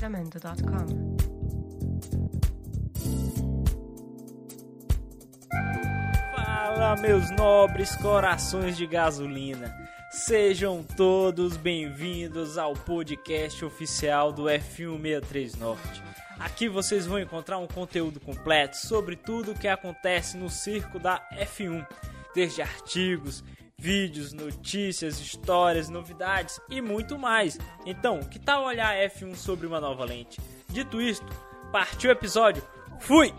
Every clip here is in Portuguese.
Jamendo.com. Fala, meus nobres corações de gasolina. Sejam todos bem-vindos ao podcast oficial do F163 Norte. Aqui vocês vão encontrar um conteúdo completo sobre tudo o que acontece no circo da F1, desde artigos, vídeos, notícias, histórias, novidades e muito mais. Então, que tal olhar a F1 sobre uma nova lente? Dito isto, partiu o episódio. Fui!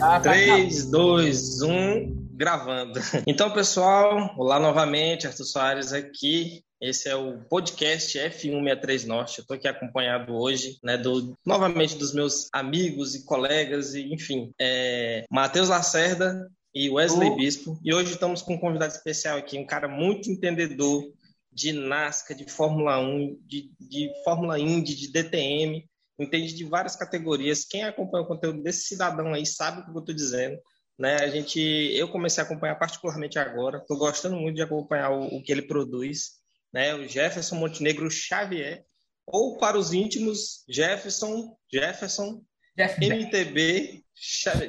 Ah, 3, 2, 1, gravando. Então, pessoal, olá novamente, Arthur Soares aqui. Esse é o podcast F163 Norte. Eu estou aqui acompanhado hoje, né, do, novamente dos meus amigos e colegas, e enfim, é, Matheus Lacerda e Wesley Bispo. E hoje estamos com um convidado especial aqui, um cara muito entendedor de NASCAR, de Fórmula 1, de, de Fórmula Indy, de DTM, entende de várias categorias. Quem acompanha o conteúdo desse cidadão aí sabe o que eu estou dizendo. Né? A gente, eu comecei a acompanhar particularmente agora. Estou gostando muito de acompanhar o, o, que ele produz. Né? O Jefferson Montenegro Xavier, ou para os íntimos, Jefferson, Jefferson, Jeff, MTB,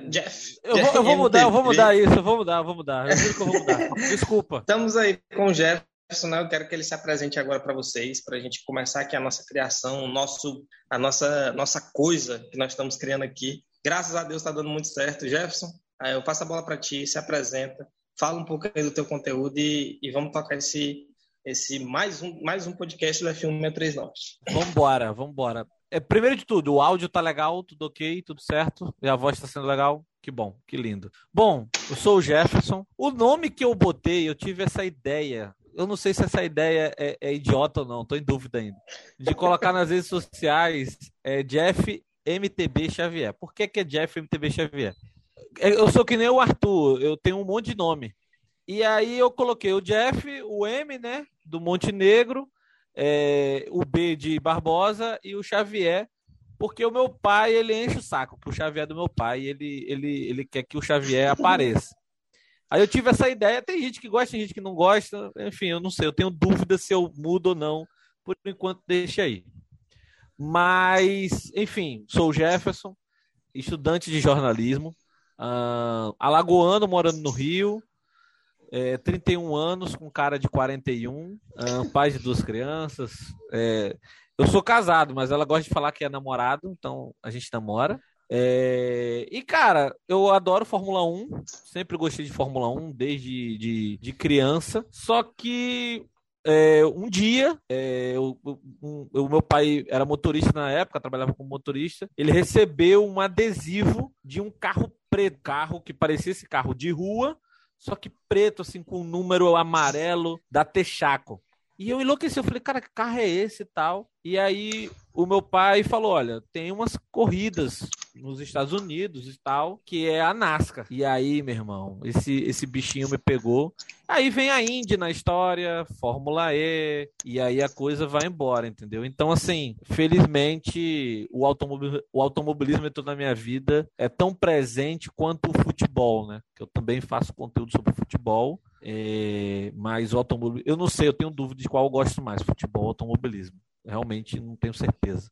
Jeff. Eu vou, eu vou mudar, eu vou mudar isso, eu vou mudar, eu vou mudar. Eu juro que eu vou mudar. Desculpa. Estamos aí com o Jeff né? eu quero que ele se apresente agora para vocês, para a gente começar aqui a nossa criação, nosso, a nossa, nossa coisa que nós estamos criando aqui. Graças a Deus está dando muito certo. Jefferson, eu passo a bola para ti, se apresenta, fala um pouco aí do teu conteúdo e, e vamos tocar esse, esse mais, um, mais um podcast do F1 63 Norte. Vambora, vambora. É, primeiro de tudo, o áudio tá legal, tudo ok, tudo certo, e a voz está sendo legal. Que bom, que lindo. Bom, eu sou o Jefferson. O nome que eu botei, eu tive essa ideia eu não sei se essa ideia é, é idiota ou não, estou em dúvida ainda. De colocar nas redes sociais é, Jeff MTB Xavier. Por que, que é Jeff MTB Xavier? É, eu sou que nem o Arthur, eu tenho um monte de nome. E aí eu coloquei o Jeff, o M, né, do Montenegro, é, o B de Barbosa e o Xavier, porque o meu pai, ele enche o saco, o Xavier do meu pai, ele, ele, ele quer que o Xavier apareça. Aí eu tive essa ideia, tem gente que gosta, tem gente que não gosta, enfim, eu não sei, eu tenho dúvida se eu mudo ou não, por enquanto deixa aí. Mas, enfim, sou o Jefferson, estudante de jornalismo, uh, alagoano, morando no Rio, é, 31 anos, com cara de 41, uh, pai de duas crianças. É, eu sou casado, mas ela gosta de falar que é namorado, então a gente namora. É... E, cara, eu adoro Fórmula 1, sempre gostei de Fórmula 1 desde de, de criança. Só que é, um dia, é, eu, um, meu pai era motorista na época, trabalhava como motorista. Ele recebeu um adesivo de um carro preto, carro que parecia esse carro de rua, só que preto, assim, com um número amarelo da Texaco. E eu enlouqueci, eu falei, cara, que carro é esse e tal? E aí o meu pai falou: olha, tem umas corridas nos Estados Unidos e tal, que é a NASCAR. E aí, meu irmão, esse, esse bichinho me pegou. Aí vem a Indy na história, Fórmula E, e aí a coisa vai embora, entendeu? Então, assim, felizmente, o, automobil, o automobilismo entrou na minha vida é tão presente quanto o futebol, né? Que eu também faço conteúdo sobre futebol. É, mas o automobilismo, eu não sei, eu tenho dúvida de qual eu gosto mais, futebol ou automobilismo. Realmente não tenho certeza.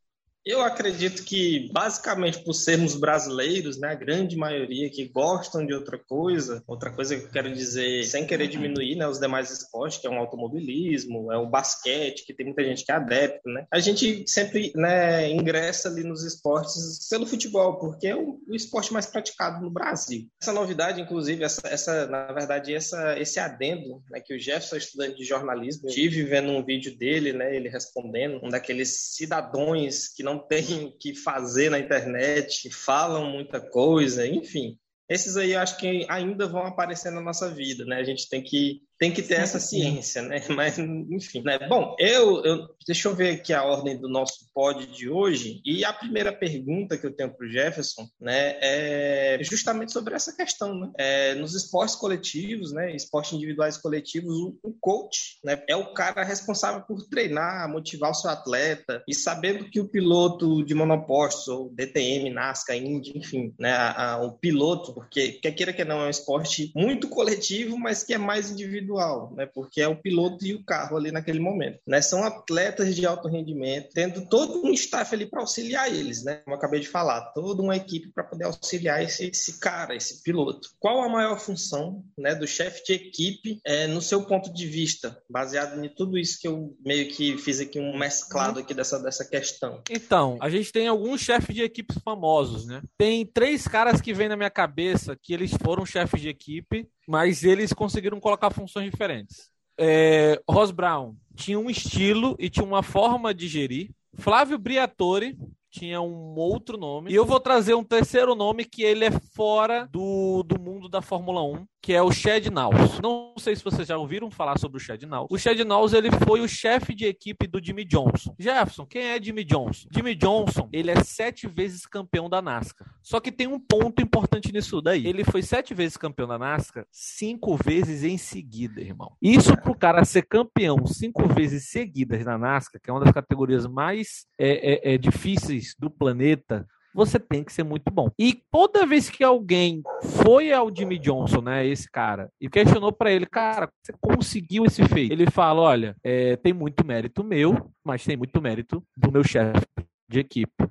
Eu acredito que, basicamente, por sermos brasileiros, né, a grande maioria que gostam de outra coisa, outra coisa que eu quero dizer, sem querer diminuir né, os demais esportes, que é o automobilismo, é o basquete, que tem muita gente que é adepto, né? A gente sempre né, ingressa ali nos esportes pelo futebol, porque é o, o esporte mais praticado no Brasil. Essa novidade, inclusive, essa, essa na verdade, essa, esse adendo, né, que o Jefferson estudante de jornalismo, tive vendo um vídeo dele, né, ele respondendo, um daqueles cidadãos que não tem o que fazer na internet, falam muita coisa, enfim. Esses aí eu acho que ainda vão aparecer na nossa vida, né? A gente tem que tem que ter essa ciência, né? Mas, enfim, né? Bom, eu, eu deixa eu ver aqui a ordem do nosso pod de hoje. E a primeira pergunta que eu tenho para o Jefferson, né, é justamente sobre essa questão, né? É, nos esportes coletivos, né? Esportes individuais coletivos, o, o, coach, né, é o cara responsável por treinar, motivar o seu atleta e sabendo que o piloto de monopostos ou DTM, NASCAR, Indy, enfim, né, a, a, o piloto, porque quer queira que não é um esporte muito coletivo, mas que é mais individual individual, né? Porque é o piloto e o carro ali naquele momento, né? São atletas de alto rendimento, tendo todo um staff ali para auxiliar eles, né? Como eu acabei de falar, toda uma equipe para poder auxiliar esse, esse cara, esse piloto. Qual a maior função, né, do chefe de equipe, é, no seu ponto de vista, baseado em tudo isso que eu meio que fiz aqui um mesclado aqui dessa dessa questão? Então, a gente tem alguns chefes de equipes famosos, né? Tem três caras que vêm na minha cabeça que eles foram chefes de equipe, mas eles conseguiram colocar funções diferentes. É, Ross Brown tinha um estilo e tinha uma forma de gerir. Flávio Briatore tinha um outro nome. E eu vou trazer um terceiro nome que ele é fora do, do mundo da Fórmula 1, que é o Chad Naus. Não sei se vocês já ouviram falar sobre o Chad Naus. O Chad Naus, ele foi o chefe de equipe do Jimmy Johnson. Jefferson, quem é Jimmy Johnson? Jimmy Johnson, ele é sete vezes campeão da NASCAR. Só que tem um ponto importante nisso daí. Ele foi sete vezes campeão da NASCAR, cinco vezes em seguida, irmão. Isso pro cara ser campeão cinco vezes seguidas na NASCAR, que é uma das categorias mais é, é, é, difíceis do planeta, você tem que ser muito bom. E toda vez que alguém foi ao Jimmy Johnson, né, esse cara, e questionou para ele, cara, você conseguiu esse feito? Ele fala, olha, é, tem muito mérito meu, mas tem muito mérito do meu chefe de equipe.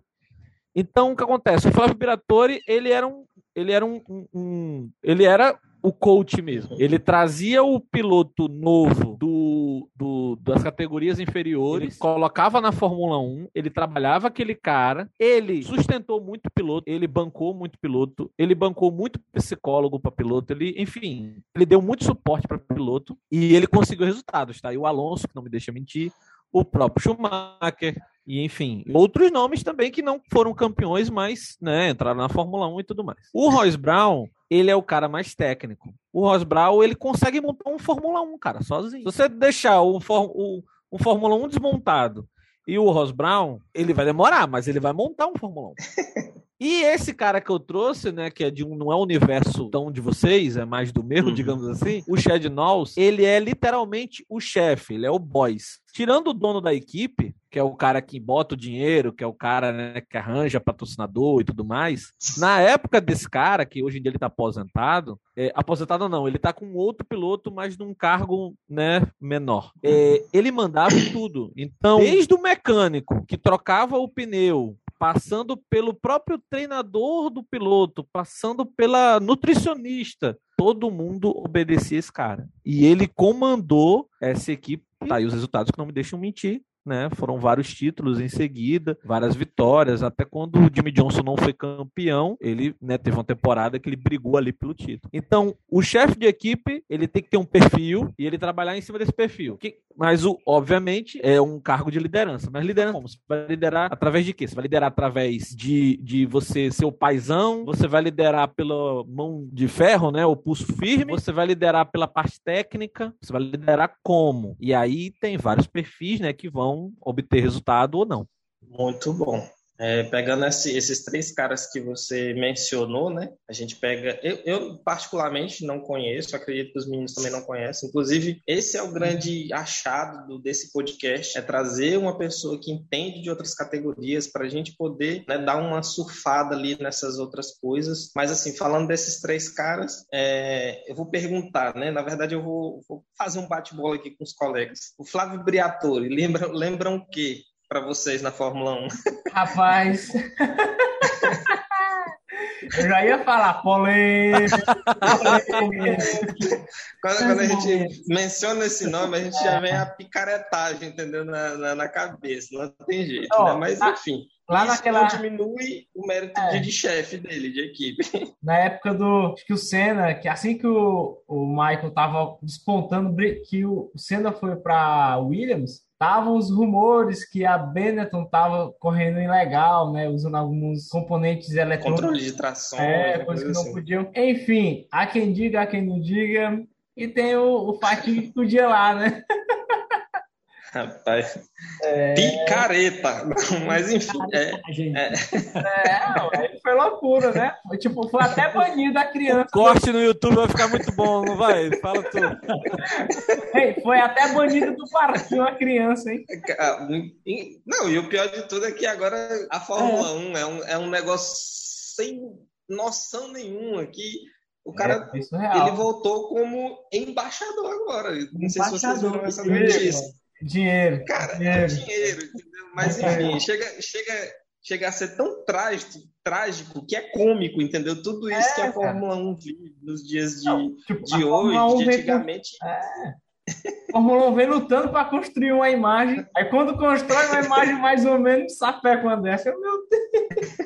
Então, o que acontece? O Flávio Piratori, ele era um, ele era um, um, um ele era o coach mesmo. Ele trazia o piloto novo do, do, das categorias inferiores, ele colocava na Fórmula 1, ele trabalhava aquele cara, ele sustentou muito piloto, ele bancou muito piloto, ele bancou muito psicólogo para piloto, ele, enfim, ele deu muito suporte para piloto e ele conseguiu resultados, tá? E o Alonso, que não me deixa mentir, o próprio Schumacher, e enfim, outros nomes também que não foram campeões, mas né, entraram na Fórmula 1 e tudo mais. O Royce Brown, ele é o cara mais técnico. O Ross Brown, ele consegue montar um Fórmula 1, cara, sozinho. Se você deixar o, o, o Fórmula 1 desmontado e o Ross Brown, ele vai demorar, mas ele vai montar um Fórmula 1. E esse cara que eu trouxe, né, que é de um, não é o universo tão de vocês, é mais do meu, uhum. digamos assim, o Chad Knowles, ele é literalmente o chefe, ele é o boss. Tirando o dono da equipe, que é o cara que bota o dinheiro, que é o cara né, que arranja patrocinador e tudo mais. Na época desse cara, que hoje em dia ele tá aposentado, é, aposentado não, ele tá com outro piloto, mas num cargo né, menor. É, ele mandava tudo. Então, desde o mecânico que trocava o pneu, passando pelo próprio treinador do piloto, passando pela nutricionista, todo mundo obedecia esse cara. E ele comandou essa equipe. Tá aí os resultados que não me deixam mentir né? Foram vários títulos em seguida, várias vitórias, até quando o Jimmy Johnson não foi campeão, ele né, teve uma temporada que ele brigou ali pelo título. Então, o chefe de equipe, ele tem que ter um perfil e ele trabalhar em cima desse perfil. Que, mas, o, obviamente, é um cargo de liderança. Mas liderança como? Você vai liderar através de quê? Você vai liderar através de, de você ser o paizão, você vai liderar pela mão de ferro, né? O pulso firme, você vai liderar pela parte técnica, você vai liderar como? E aí tem vários perfis, né, que vão obter resultado ou não. Muito bom. É, pegando esse, esses três caras que você mencionou, né? A gente pega. Eu, eu, particularmente não conheço, acredito que os meninos também não conhecem. Inclusive, esse é o grande achado do, desse podcast: é trazer uma pessoa que entende de outras categorias para a gente poder né, dar uma surfada ali nessas outras coisas. Mas, assim, falando desses três caras, é, eu vou perguntar, né? Na verdade, eu vou, vou fazer um bate-bola aqui com os colegas. O Flávio Briatore, lembra, lembram o quê? Para vocês na Fórmula 1? Rapaz. Eu já ia falar polêmica. quando, quando, a gente menciona esse nome, a gente já vem a picaretagem, entendeu? Na, na, na cabeça, não tem jeito. Oh, né? Mas, enfim. Lá isso naquela... não diminui o mérito é. de, de chefe dele, de equipe. Na época do. Acho que o Senna, que assim que o, o Michael tava despontando, que o Senna foi para Williams, estavam os rumores que a Benetton estava correndo ilegal, né, usando alguns componentes eletrônicos. Controle de tração. É, coisas que não assim. podiam. Enfim, há quem diga, há quem não diga. E tem o, o fatídico dia lá, né? Rapaz, é... picareta, mas enfim. É, é... é, foi loucura, né? Foi, tipo, foi até banido a criança. O corte no YouTube vai ficar muito bom, não vai? Fala tudo. Ei, foi até banido do parquinho a criança, hein? Não, e o pior de tudo é que agora a Fórmula é. 1 é um, é um negócio sem noção nenhuma que O cara, É, é ele voltou como embaixador agora. Não sei se vocês Embaixador, viram essa notícia. Dinheiro. Cara, dinheiro. dinheiro, entendeu? Mas É. enfim, chega, chega, chega a ser tão trágico, trágico que é cômico, entendeu? Tudo isso É, que a cara. Fórmula 1 vive nos dias de, Não, tipo, de hoje, 1 de vem com- antigamente. A Fórmula 1 vem lutando para construir uma imagem. Aí quando constrói uma imagem mais ou menos, sapé com a dessa. eu, Meu Deus.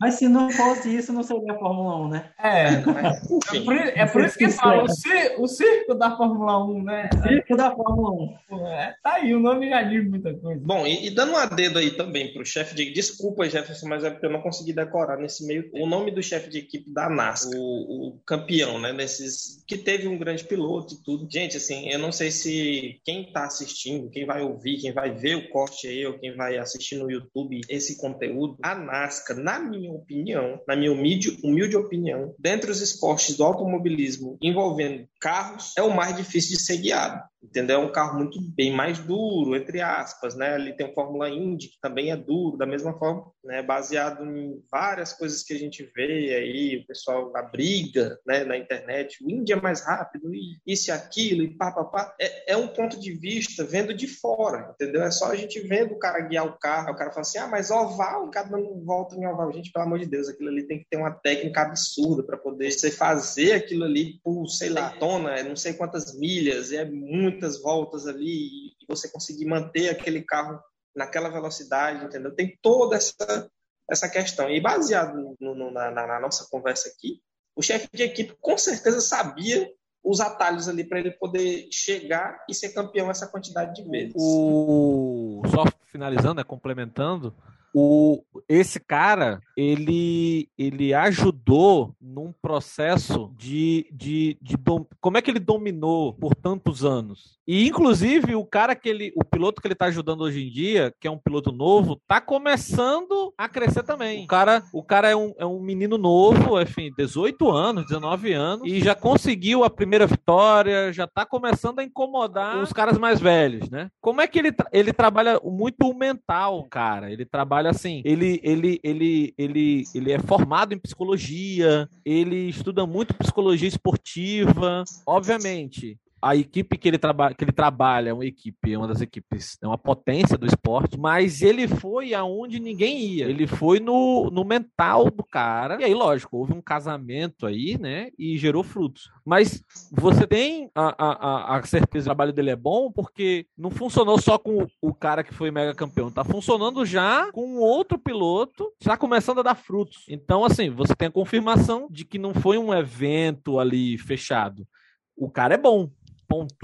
Mas se não fosse isso, não seria a Fórmula 1, né? É, é por, é por isso que fala o, cir- o circo da Fórmula 1, né? Circo da Fórmula 1. É, tá aí, o nome já diz muita coisa. Bom, e, e dando um dedo aí também para o chefe de Desculpa, Jefferson, mas é porque eu não consegui decorar nesse meio. O nome do chefe de equipe da NASCAR, o, o campeão, né? Nesses. Que teve um grande piloto e tudo. Gente, assim, eu não sei se quem está assistindo, quem vai ouvir, quem vai ver o corte aí, ou quem vai assistir no YouTube esse conteúdo, a NASCAR, na minha opinião, na minha humilde, humilde opinião, dentre os esportes do automobilismo envolvendo carros, é o mais difícil de ser guiado. Entendeu? É um carro muito bem mais duro, entre aspas, né? Ali tem o Fórmula Indy, que também é duro, da mesma forma, né? Baseado em várias coisas que a gente vê aí, o pessoal a briga, né? Na internet, o Indy é mais rápido, e isso e aquilo, e pá, pá, pá. É, é um ponto de vista vendo de fora, entendeu? É só a gente vendo o cara guiar o carro, o cara fala assim, ah, mas oval, o cara dando volta em oval. Gente, pelo amor de Deus, aquilo ali tem que ter uma técnica absurda para poder você fazer aquilo ali por, sei lá, tona, não sei quantas milhas, é muitas voltas ali, e você conseguir manter aquele carro naquela velocidade, entendeu? Tem toda essa, essa questão. E baseado no, no, na, na nossa conversa aqui, o chefe de equipe com certeza sabia os atalhos ali para ele poder chegar e ser campeão essa quantidade de vezes. O só finalizando, né, complementando, o esse cara ele ele ajudou num processo de, de, de dom, como é que ele dominou por tantos anos? E inclusive o cara que ele o piloto que ele tá ajudando hoje em dia que é um piloto novo tá começando a crescer também. O cara o cara é um, é um menino novo enfim 18 anos 19 anos e já conseguiu a primeira vitória já tá começando a incomodar os caras mais velhos né? Como é que ele tra- ele trabalha muito o mental cara. Ele trabalha assim, ele, ele, ele, ele, ele é formado em psicologia, ele estuda muito psicologia esportiva, obviamente. A equipe que ele, traba que ele trabalha é uma equipe, é uma das equipes, é uma potência do esporte, mas ele foi aonde ninguém ia. Ele foi no, no mental do cara. E aí, lógico, houve um casamento aí, né? E gerou frutos. Mas você tem a, a, a certeza que o trabalho dele é bom porque não funcionou só com o, cara que foi mega campeão, tá funcionando já com outro piloto, já começando a dar frutos. Então, assim, você tem a confirmação de que não foi um evento ali fechado. O cara é bom, ponto.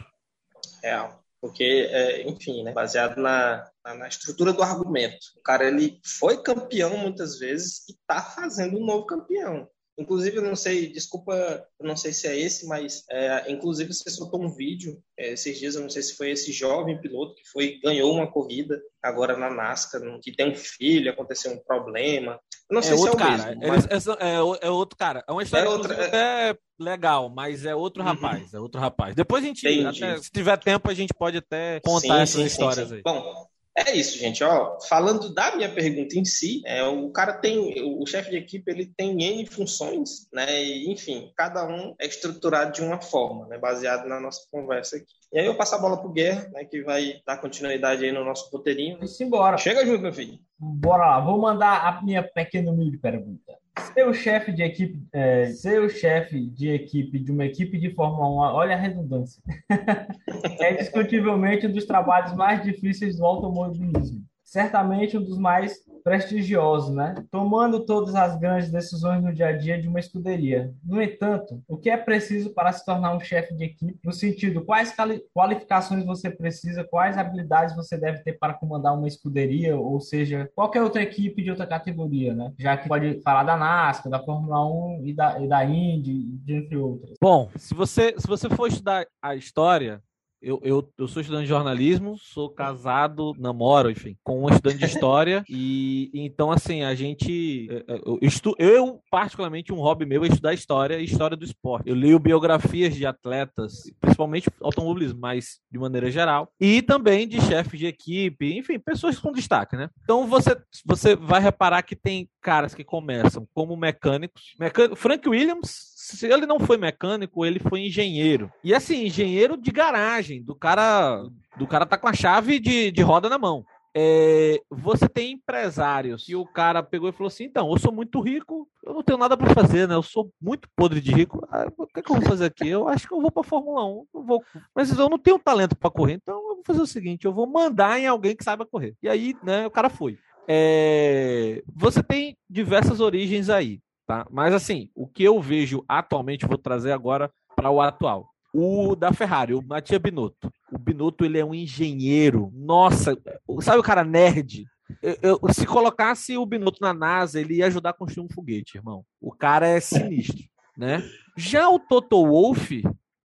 Real. Porque, é, enfim, né, baseado na, na, estrutura do argumento. O cara ele foi campeão muitas vezes e tá fazendo um novo campeão. Inclusive, eu não sei, desculpa, eu não sei se é esse, mas é, inclusive você soltou um vídeo é, esses dias, eu não sei se foi esse jovem piloto que foi ganhou uma corrida agora na NASCAR, que tem um filho, aconteceu um problema. Eu não sei é se outro é o cara, mesmo. Mas... É, é, é, outro cara. É uma história É outra- é- até legal, mas é outro Uhum. rapaz. É outro rapaz. Depois a gente, até, se tiver tempo, a gente pode até contar Sim, essas sim, sim, histórias sim. aí. Bom, é isso, gente. Ó, falando da minha pergunta em si, é, o cara tem, o chefe de equipe, ele tem N funções, né? E, enfim, cada um é estruturado de uma forma, né? Baseado na nossa conversa aqui. E aí eu passo a bola pro Guerra, né? Que vai dar continuidade aí no nosso roteirinho. Vamos embora. Chega junto, meu filho. Bora lá, vou mandar a minha pequena humilde pergunta. Seu chefe de equipe, é, seu chefe de equipe de uma equipe de Fórmula 1, olha a redundância, é discutivelmente um dos trabalhos mais difíceis do automobilismo. Certamente um dos mais prestigiosos, né? Tomando todas as grandes decisões no dia a dia de uma escuderia. No entanto, o que é preciso para se tornar um chefe de equipe? No sentido, quais quali- qualificações você precisa, quais habilidades você deve ter para comandar uma escuderia, ou seja, qualquer outra equipe de outra categoria, né? Já que pode falar da NASCAR, da Fórmula 1 e da, e da Indy, entre outras. Bom, se você, se você for estudar a história, eu, eu, eu sou estudante de jornalismo, sou casado, namoro, enfim, com um estudante de história. e então, assim, a gente. é, é, Eu, estu, eu, particularmente, um hobby meu é estudar história e história do esporte. Eu leio biografias de atletas, principalmente automobilismo, mas de maneira geral, e também de chefes de equipe, enfim, pessoas com destaque, né? Então você, você vai reparar que tem caras que começam como mecânicos. Mecânico, Frank Williams se ele não foi mecânico, ele foi engenheiro. E assim, engenheiro de garagem, do cara, do cara tá com a chave de, de roda na mão. É, você tem empresários e o cara pegou e falou assim: então, eu sou muito rico, eu não tenho nada para fazer, né? Eu sou muito podre de rico. Ah, o que, é que eu vou fazer aqui? Eu acho que eu vou para Fórmula 1, eu vou, mas eu não tenho talento para correr, então eu vou fazer o seguinte: eu vou mandar em alguém que saiba correr. E aí, né, o cara foi. É, você tem diversas origens aí, tá? Mas assim, o que eu vejo atualmente, vou trazer agora para o atual. O da Ferrari, o Matia Binotto. O Binotto, ele é um engenheiro. Nossa, sabe o cara nerd? Eu, eu, se colocasse o Binotto na NASA, ele ia ajudar a construir um foguete, irmão. O cara é sinistro, né? Já o Toto Wolff,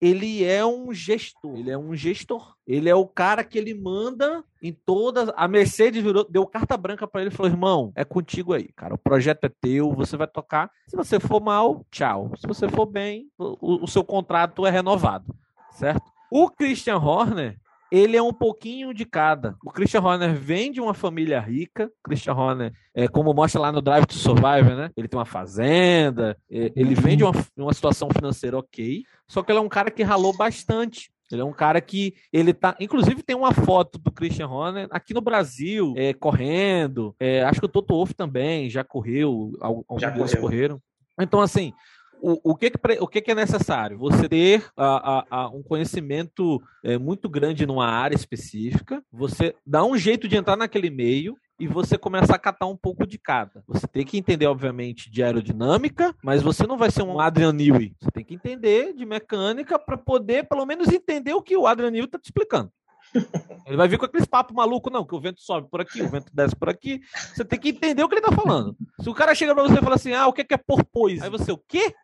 ele é um gestor, ele é um gestor. Ele é o cara que ele manda em todas. A Mercedes virou, deu carta branca para ele e falou: irmão, é contigo aí, cara. O projeto é teu, você vai tocar. Se você for mal, tchau. Se você for bem, o, o seu contrato é renovado, certo? O Christian Horner, ele é um pouquinho de cada. O Christian Horner vem de uma família rica. O Christian Horner, é, como mostra lá no Drive to Survive, né? Ele tem uma fazenda, é, ele vem de uma, uma situação financeira ok. Só que ele é um cara que ralou bastante. Ele é um cara que ele tá. Inclusive, tem uma foto do Christian Horner aqui no Brasil, é, correndo. É, acho que o Toto Wolff também já correu, alguns já correu. correram. Então, assim, o, o, que, que, o que, que é necessário? Você ter a, a, a um conhecimento é, muito grande numa área específica, você dá um jeito de entrar naquele meio e você começar a catar um pouco de cada. Você tem que entender, obviamente, de aerodinâmica, mas você não vai ser um Adrian Newey. Você tem que entender de mecânica para poder, pelo menos, entender o que o Adrian Newey está te explicando. Ele vai vir com aqueles papo maluco, não, que o vento sobe por aqui, o vento desce por aqui. Você tem que entender o que ele tá falando. Se o cara chega para você e fala assim, ah, o que é porpoise? Aí você, o quê?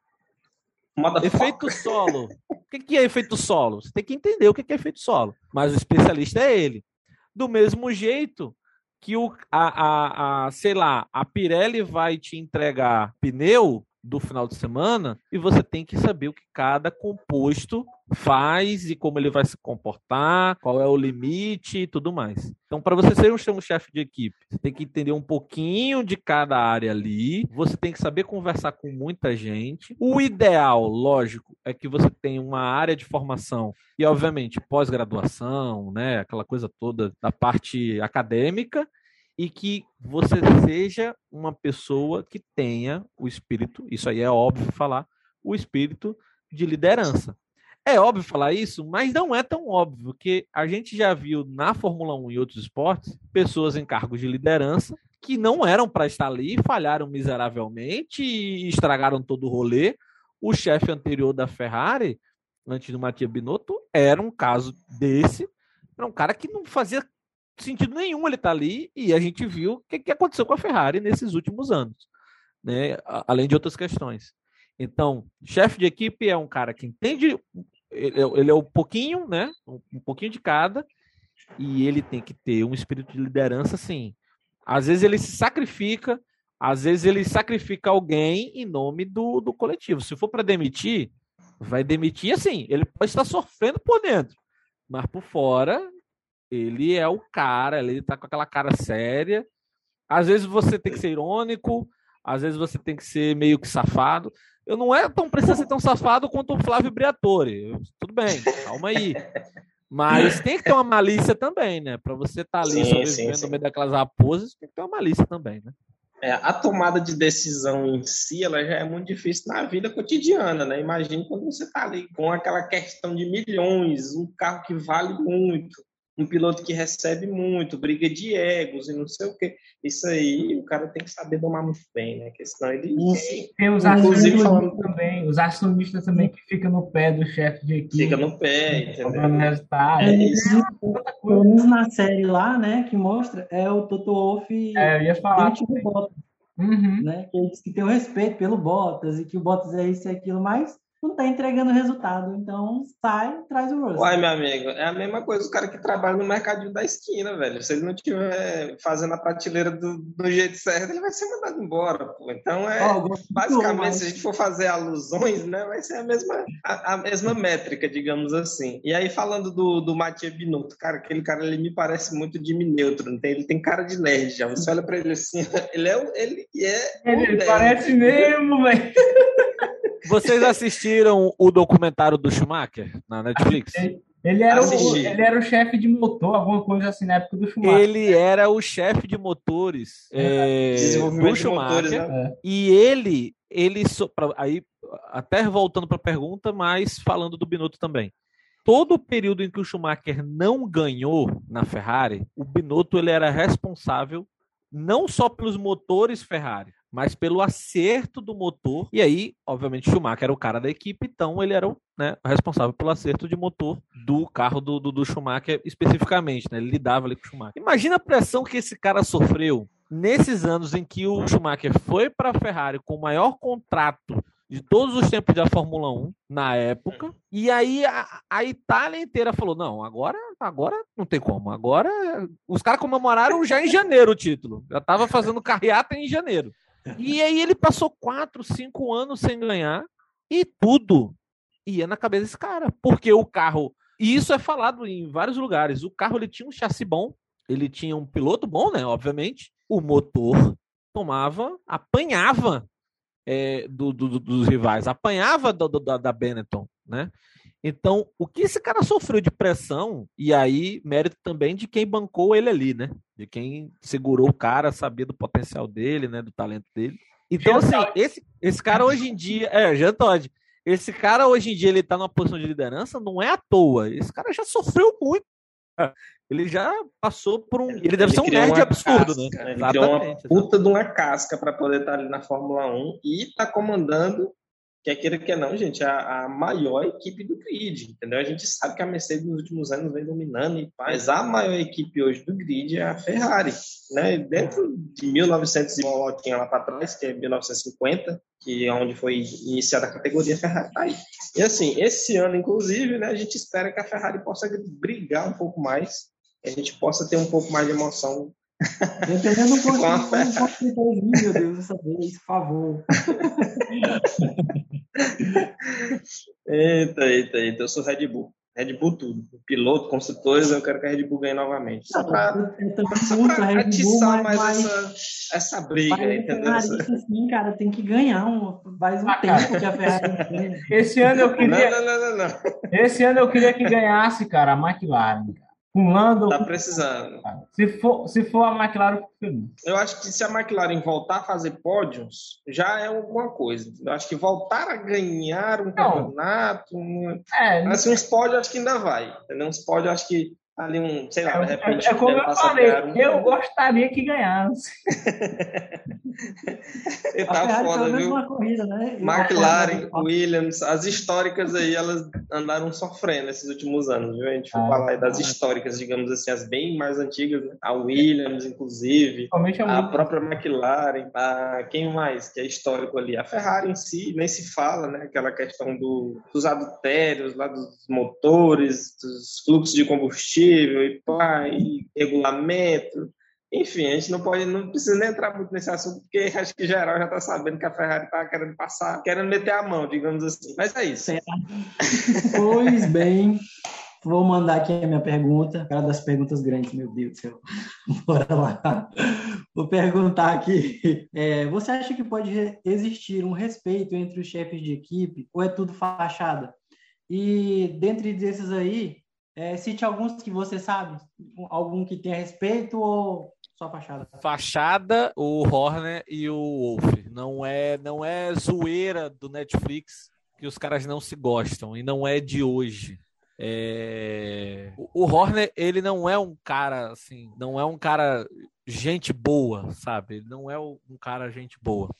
Efeito solo. O que é efeito solo? Você tem que entender o que é efeito solo. Mas o especialista é ele. Do mesmo jeito que o, a, a, a, sei lá, a Pirelli vai te entregar pneu do final de semana e você tem que saber o que cada composto faz e como ele vai se comportar, qual é o limite e tudo mais. Então, para você ser um chefe de equipe, você tem que entender um pouquinho de cada área ali, você tem que saber conversar com muita gente. O ideal, lógico, é que você tenha uma área de formação e, obviamente, pós-graduação, né, aquela coisa toda da parte acadêmica, e que você seja uma pessoa que tenha o espírito, isso aí é óbvio falar, o espírito de liderança. É óbvio falar isso, mas não é tão óbvio, que a gente já viu na Fórmula 1 e outros esportes pessoas em cargos de liderança que não eram para estar ali, falharam miseravelmente e estragaram todo o rolê. O chefe anterior da Ferrari, antes do Mattia Binotto, era um caso desse. Era um cara que não fazia sentido nenhum ele tá ali e a gente viu o que, que aconteceu com a Ferrari nesses últimos anos, né? além de outras questões. Então, chefe de equipe é um cara que entende, ele é um pouquinho, né? Um pouquinho de cada, e ele tem que ter um espírito de liderança, sim. Às vezes ele se sacrifica, às vezes ele sacrifica alguém em nome do, do coletivo. Se for para demitir, vai demitir assim. Ele pode estar sofrendo por dentro, mas por fora ele é o cara, ele tá com aquela cara séria. Às vezes você tem que ser irônico, às vezes você tem que ser meio que safado. Eu não é tão precisa ser tão safado quanto o Flávio Briatore. Tudo bem, calma aí. Mas tem que ter uma malícia também, né? Para você estar tá ali sim, sobrevivendo sim, sim. no meio daquelas raposas, tem que ter uma malícia também, né? É, a tomada de decisão em si, ela já é muito difícil na vida cotidiana, né? Imagine quando você está ali com aquela questão de milhões, um carro que vale muito, um piloto que recebe muito, briga de egos e não sei o quê. Isso aí o cara tem que saber domar muito bem, né? Porque senão ele. Tem os acionistas falando... também, os acionistas também que ficam no pé do chefe de equipe. Fica no pé, entendeu? Resultado. É, isso. Pelo menos na série lá, né, que mostra, é o Toto Wolff. É, eu ia falar. Bottas, uhum. né, que ele diz que tem o respeito pelo Bottas e que o Bottas é isso e aquilo, mas não está entregando resultado. Então sai, traz o Russell. Uai, meu amigo, é a mesma coisa o cara que trabalha no mercadinho da esquina, velho. Se ele não estiver fazendo a prateleira do, do jeito certo, ele vai ser mandado embora, pô. Então é oh, basicamente, mas... se a gente for fazer alusões, né, vai ser a mesma, a, a, mesma métrica, digamos assim. E aí, falando do, do Matia Binotto, cara, aquele cara ele me parece muito Jimmy Neutron. Tem, ele tem cara de nerd já. Você olha pra ele assim, ele é ele é. Ele parece mesmo, velho. Vocês assistiram o documentário do Schumacher na Netflix? Ele era, o, ele era o chefe de motor, alguma coisa assim na época do Schumacher. Ele era o chefe de motores é, do Schumacher. Motores, né? E ele, ele aí até voltando para a pergunta, mas falando do Binotto também. Todo o período em que o Schumacher não ganhou na Ferrari, o Binotto ele era responsável não só pelos motores Ferrari, mas pelo acerto do motor. E aí, obviamente, Schumacher era o cara da equipe, então ele era o né, responsável pelo acerto de motor do carro do, do, do Schumacher especificamente, né? Ele lidava ali com o Schumacher. Imagina a pressão que esse cara sofreu nesses anos em que o Schumacher foi para a Ferrari com o maior contrato de todos os tempos da Fórmula 1 na época. E aí a, a, Itália inteira falou: não, agora, agora não tem como. Agora os caras comemoraram já em janeiro o título. Já estava fazendo carreata em janeiro. E aí ele passou quatro, cinco anos sem ganhar e tudo ia na cabeça desse cara, porque o carro. E isso é falado em vários lugares. O carro ele tinha um chassi bom, ele tinha um piloto bom, né? Obviamente. O motor tomava, apanhava é, do, do, dos rivais, apanhava do, da Benetton, né? Então, o que esse cara sofreu de pressão, e aí mérito também de quem bancou ele ali, né? De quem segurou o cara, sabia do potencial dele, né? Do talento dele. Então, assim, esse, esse cara hoje em dia. É, Jean Todd. Esse cara hoje em dia ele tá numa posição de liderança, não é à toa. Esse cara já sofreu muito. Ele já passou por um. Ele, ele deve ser um nerd absurdo, né? casca, né? Ele criou uma puta de uma casca para poder estar ali na Fórmula 1 e tá comandando quer queira que não, gente, a, a, maior equipe do grid, entendeu? A gente sabe que a Mercedes nos últimos anos vem dominando, mas a maior equipe hoje do grid é a Ferrari, né? Dentro de 1900 e tinha lá para trás, que é 1950, que é onde foi iniciada a categoria Ferrari tá aí. E assim, esse ano, inclusive, né, a gente espera que a Ferrari possa brigar um pouco mais, a gente possa ter um pouco mais de emoção Dependendo um pouquinho, meu Deus, dessa vez, por favor. eita, eita, eita, eu sou Red Bull. Red Bull tudo. Piloto, construtores, eu quero que a Red Bull ganhe novamente. Só para atiçar mais mas, essa, essa briga, entendeu? Sim, cara, tem que ganhar um, faz um ah, tempo que a Ferrari Esse ano eu queria. Não, não, não, não, Esse ano eu queria que ganhasse, cara, a McLaren. Com Lando. Tá precisando. Se for, se for a McLaren, eu feliz. Eu acho que se a McLaren voltar a fazer pódios, já é alguma coisa. Eu acho que voltar a ganhar um não. campeonato. Um... É, assim, uns pódios acho que ainda vai. Entendeu? Uns pódios acho que ali um, sei lá, de é, repente. É, é como eu falei, um... eu gostaria que ganhasse. e tá foda, viu? Corrida, né? McLaren, Williams, as históricas aí, elas andaram sofrendo esses últimos anos, viu? A gente foi ah, falar das históricas, digamos assim, as bem mais antigas, né? A Williams, inclusive, a, a própria McLaren, a quem mais que é histórico ali? A Ferrari em si, nem se fala, né? Aquela questão do, dos adultérios, lá dos motores, dos fluxos de combustível combustível e, pá, e regulamento. Enfim, a gente não pode, não precisa nem entrar muito nesse assunto, porque acho que geral já está sabendo que a Ferrari está querendo passar, querendo meter a mão, digamos assim. Mas é isso. Pois bem, vou mandar aqui a minha pergunta, cara das perguntas grandes, meu Deus do céu. Bora lá. Vou perguntar aqui. É, você acha que pode existir um respeito entre os chefes de equipe ou é tudo fachada? E dentre desses aí, é, cite alguns que você sabe, algum que tenha respeito ou só fachada? Fachada, o Horner e o Wolf. Não é, não é zoeira do Netflix que os caras não se gostam e não é de hoje. É... O Horner, ele não é um cara assim, não é um cara gente boa, sabe? Ele não é um cara gente boa.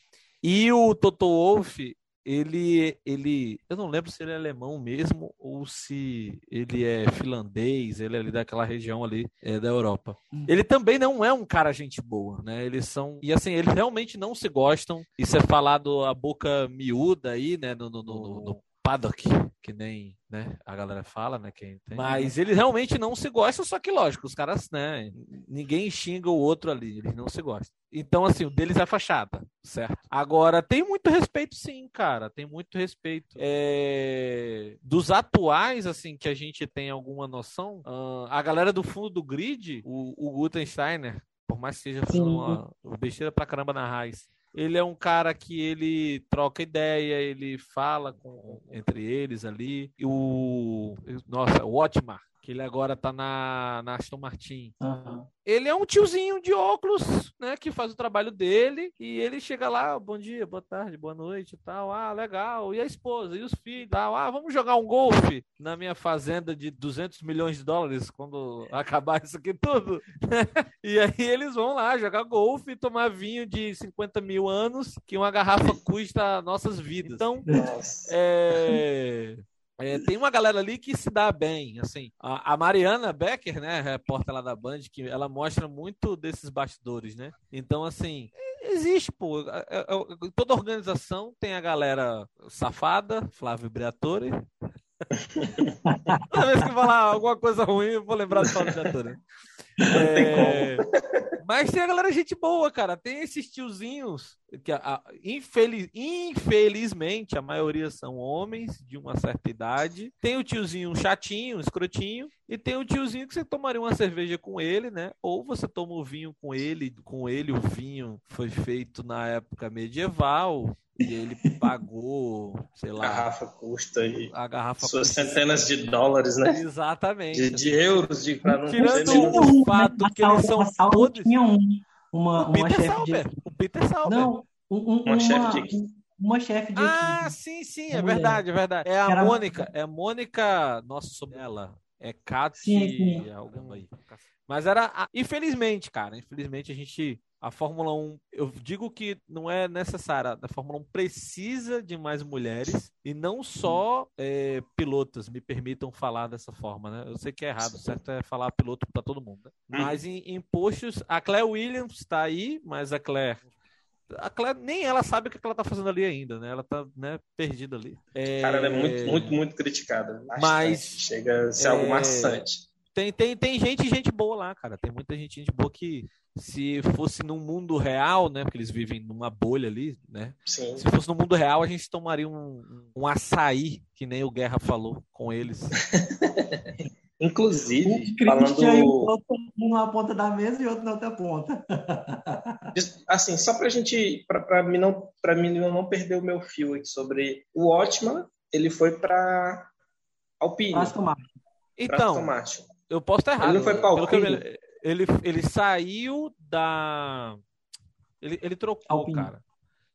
E o Toto Wolff, ele, ele, eu não lembro se ele é alemão mesmo ou se ele é finlandês, ele é ali daquela região ali é, da Europa. Hum. Ele também não é um cara gente boa, né? Eles são, e assim, eles realmente não se gostam. Isso é falado a boca miúda aí, né, no, no, no, no paddock, que nem né, a galera fala, né? Quem tem. Mas eles realmente não se gostam, só que lógico, os caras, né? Ninguém xinga o outro ali, eles não se gostam. Então, assim, o deles é fachada, certo? Agora, tem muito respeito, sim, cara. Tem muito respeito. É... Dos atuais, assim, que a gente tem alguma noção, uh, a galera do fundo do grid, o, o Gutensteiner, por mais que seja uma besteira pra caramba na raiz Ele é um cara que ele troca ideia, ele fala com, entre eles ali. E o. Nossa, o Otmar, que ele agora tá na, na Aston Martin. Aham. Ele é um tiozinho de óculos, né, que faz o trabalho dele, e ele chega lá, bom dia, boa tarde, boa noite e tal. Ah, legal. E a esposa, e os filhos, tal. Ah, vamos jogar um golfe na minha fazenda de 200 milhões de dólares quando acabar isso aqui tudo. e aí eles vão lá jogar golfe e tomar vinho de 50 mil anos, que uma garrafa custa nossas vidas. Então, Nossa. é, é, tem uma galera ali que se dá bem, assim. A, a Mariana Becker, né, repórter lá da Band, que ela mostra muito desses bastidores, né? Então, assim, existe, pô. Toda organização tem a galera safada, Flávio Briatore. Toda vez que falar alguma coisa ruim, eu vou lembrar do Flávio Briatore. É, Mas tem a galera gente boa, cara. Tem esses tiozinhos que, a- a- infeliz- infelizmente, a maioria são homens de uma certa idade. Tem o tiozinho chatinho, escrotinho, e tem o tiozinho que você tomaria uma cerveja com ele, né? Ou você toma o vinho com ele, com ele o vinho foi feito na época medieval e ele pagou, sei A lá, garrafa custa aí a garrafa suas centenas de dólares, né? Exatamente. De, de euros, de, pra não Tirando dizer o fato que eles são a tinha um, uma, O uma Peter chefe de. O Peter Sauber. Não, um- um- Uma uma, chefe de uma chefe de Ah, equipe. sim, sim, Uma é mulher. verdade, é verdade. É a Era- Mônica, é a Mônica, nossa, sobre ela. É Kat Sim, sim. alguma aí. Mas era, a- infelizmente, cara, infelizmente a gente, a Fórmula 1, eu digo que não é necessária, a Fórmula 1 precisa de mais mulheres e não só é, pilotas, me permitam falar dessa forma, né? Eu sei que é errado, certo é falar piloto para todo mundo. né? Uhum. Mas em, em postos, a Claire Williams está aí, mas a Claire a Claire, nem ela sabe o que ela tá fazendo ali ainda, né? Ela tá né, perdida ali. É, Cara, ela é muito, muito, muito criticada. Mas, Chega a ser é, algo maçante. Tem, tem, tem gente e gente boa lá, cara. Tem muita gente, gente boa que, se fosse no mundo real, né? Porque eles vivem numa bolha ali, né? Sim. Se fosse no mundo real, a gente tomaria um, um açaí, que nem o Guerra falou com eles. Inclusive, o falando. outro, um na ponta da mesa e outro na outra ponta. Assim, só pra gente. Pra, pra, mim não, pra mim não perder o meu fio aqui sobre o Otman, ele foi pra Alpine. Aston Martin. Aston Então, Martin. Eu posso estar errado. Ele não foi me- Alpine? ele, ele saiu da. Ele, ele trocou, Alpine. cara.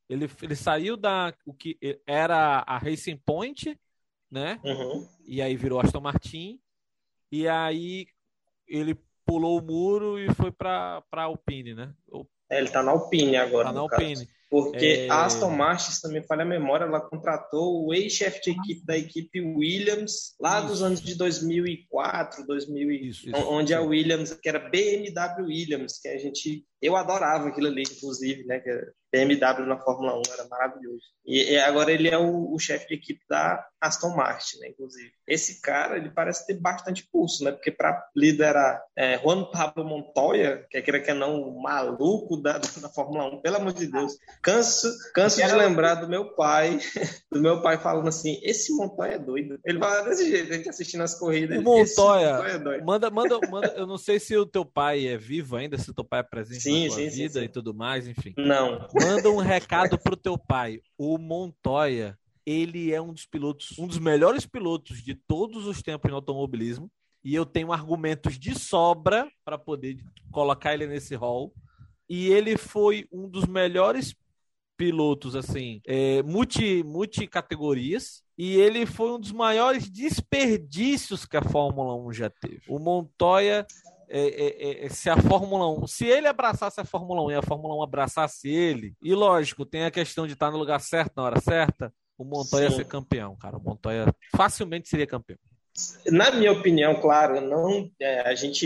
Ele, ele saiu da. O que era a Racing Point, né? Uhum. E aí virou Aston Martin. E aí ele pulou o muro e foi pra, pra Alpine, né? Ou É, ele tá na Alpine agora. Tá na no caso. Porque É. a Aston Martin, se não me falha a memória, ela contratou o ex-chefe de equipe da equipe Williams lá dos Isso. anos de 2004, 2000 e- Isso, isso. onde a Williams, que era BMW Williams, que a gente eu adorava aquilo ali, inclusive, né? Que era BMW na Fórmula 1 era maravilhoso. E, agora ele é o, o chefe de equipe da Aston Martin, né? Inclusive. Esse cara, ele parece ter bastante pulso, né? Porque para liderar é, Juan Pablo Montoya, que é que é não o maluco da, da Fórmula 1, pelo amor de Deus, canso, canso de lembrar do meu pai, do meu pai falando assim: esse Montoya é doido. Ele fala desse jeito, a gente assistindo as corridas. O "Esse Montoya, é doido. Manda, manda, manda. Eu não sei se o teu pai é vivo ainda, se o teu pai é presente Sim, sim, sim, vida sim. e tudo mais, enfim. Não. Manda um recado pro teu pai. O Montoya, ele é um dos pilotos, um dos melhores pilotos de todos os tempos no automobilismo. E eu tenho argumentos de sobra para poder colocar ele nesse hall. E ele foi um dos melhores pilotos, assim, é, multi, multicategorias. E ele foi um dos maiores desperdícios que a Fórmula 1 já teve. O Montoya é, é, é, se a Fórmula 1, se ele abraçasse a Fórmula 1 e a Fórmula 1 abraçasse ele, e lógico, tem a questão de estar no lugar certo na hora certa, o Montoya ia Sim. ser campeão, cara. O Montoya facilmente seria campeão. Na minha opinião, claro, não, é, a gente,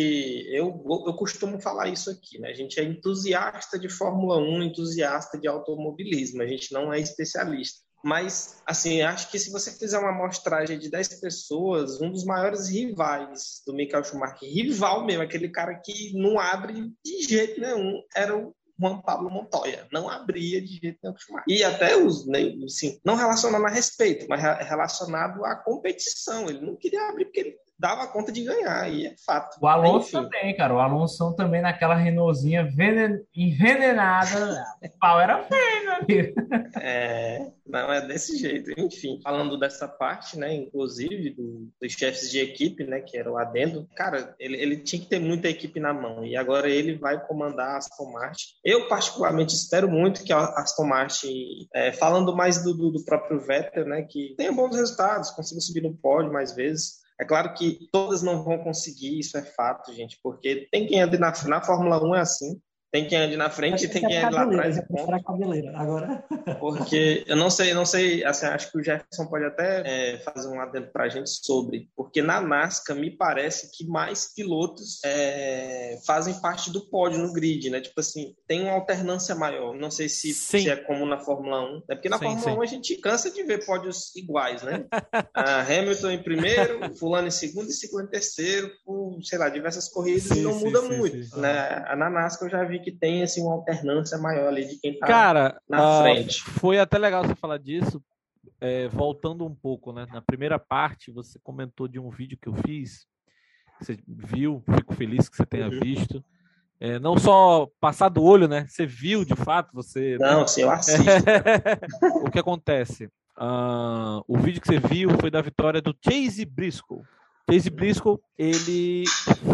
eu, eu costumo falar isso aqui, né? A gente é entusiasta de Fórmula 1, entusiasta de automobilismo, a gente não é especialista. Mas, assim, acho que se você fizer uma amostragem de 10 pessoas, um dos maiores rivais do Michael Schumacher, rival mesmo, aquele cara que não abre de jeito nenhum, era o Juan Pablo Montoya. Não abria de jeito nenhum Schumacher. E até os, né, assim, não relacionado a respeito, mas re- relacionado à competição. Ele não queria abrir porque ele dava conta de ganhar, e é fato. O Alonso Enfim. também, cara. O Alonso também naquela Renaultzinha venen... envenenada. o pau era feio, meu amigo. É, não é desse jeito. Enfim, falando dessa parte, né, inclusive do, dos chefes de equipe, né, que era o Adendo, cara, ele, ele tinha que ter muita equipe na mão e agora ele vai comandar a Aston Martin. Eu, particularmente, espero muito que a Aston Martin, é, falando mais do, do, do próprio Vettel, né, que tenha bons resultados, consiga subir no pódio mais vezes. É claro que todas não vão conseguir, isso é fato, gente, porque tem quem ande na, na Fórmula 1 é assim. Tem quem ande na frente e tem quem ande lá atrás. Agora. Porque eu não sei, não sei, assim, acho que o Jefferson pode até é, fazer um adendo para a gente sobre, porque na NASCAR me parece que mais pilotos é, fazem parte do pódio no grid, né? Tipo assim, tem uma alternância maior. Não sei se, se é como na Fórmula 1, né? Porque na sim, Fórmula sim. 1 a gente cansa de ver pódios iguais, né? a Hamilton em primeiro, fulano em segundo e segundo em terceiro, por, sei lá, diversas corridas sim, e não muda muito. Né? Na NASCAR eu já vi que tem assim, uma alternância maior ali de quem está Cara, na uh, frente. Foi até legal você falar disso. É, voltando um pouco, né? Na primeira parte, você comentou de um vídeo que eu fiz. Você viu, fico feliz que você tenha uhum. visto. É, não só passar do olho, né? Você viu de fato, você. Não, né? sim, eu assisto. o que acontece? Uh, o vídeo que você viu foi da vitória do Chase Briscoe. Chase Briscoe, ele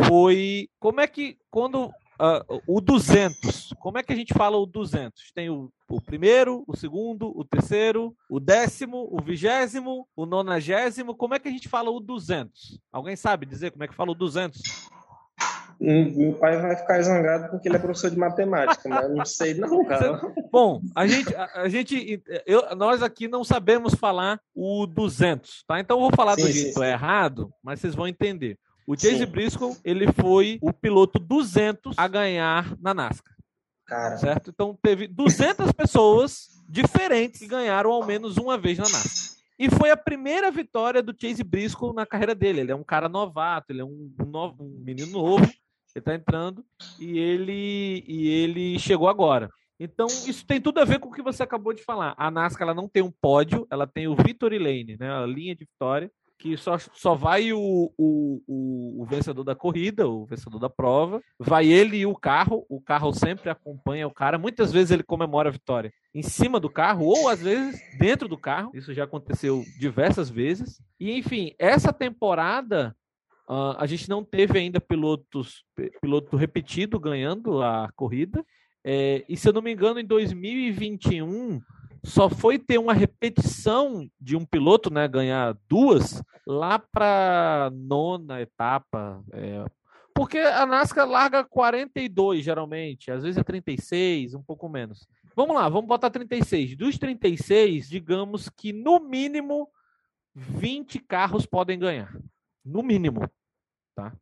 foi. Como é que quando uh, o 200. Como é que a gente fala o 200? Tem o, o primeiro, o segundo, o terceiro, o décimo, o vigésimo, o nonagésimo. Como é que a gente fala o 200? Alguém sabe dizer como é que fala o 200? Hum, meu pai vai ficar zangado porque ele é professor de matemática, mas eu não sei não, cara. Bom, a gente, a, a gente eu, nós aqui não sabemos falar o 200, tá? Então eu vou falar sim, do jeito errado, mas vocês vão entender. O Chase. Briscoe, ele foi o piloto 200 a ganhar na NASCAR. Cara. Certo? Então teve 200 pessoas diferentes que ganharam ao menos uma vez na NASCAR. E foi a primeira vitória do Chase Briscoe na carreira dele. Ele é um cara novato, ele é um, novo, um menino novo, ele está entrando e ele, e ele chegou agora. Então, isso tem tudo a ver com o que você acabou de falar. A NASCAR ela não tem um pódio, ela tem o Victory Lane, né, a linha de vitória, que só, só vai o, o, o, o, vencedor da corrida, o vencedor da prova, vai ele e o carro, o carro sempre acompanha o cara, muitas vezes ele comemora a vitória em cima do carro, ou às vezes dentro do carro, isso já aconteceu diversas vezes, e enfim, essa temporada uh, a gente não teve ainda pilotos, piloto repetido ganhando a corrida, é, e se eu não me engano, em 2021 só foi ter uma repetição de um piloto, né, ganhar duas, lá para nona etapa. É, porque a NASCAR larga 42 geralmente, às vezes é 36, um pouco menos. Vamos lá, vamos botar 36. Dos 36, digamos que no mínimo 20 carros podem ganhar. No mínimo, tá?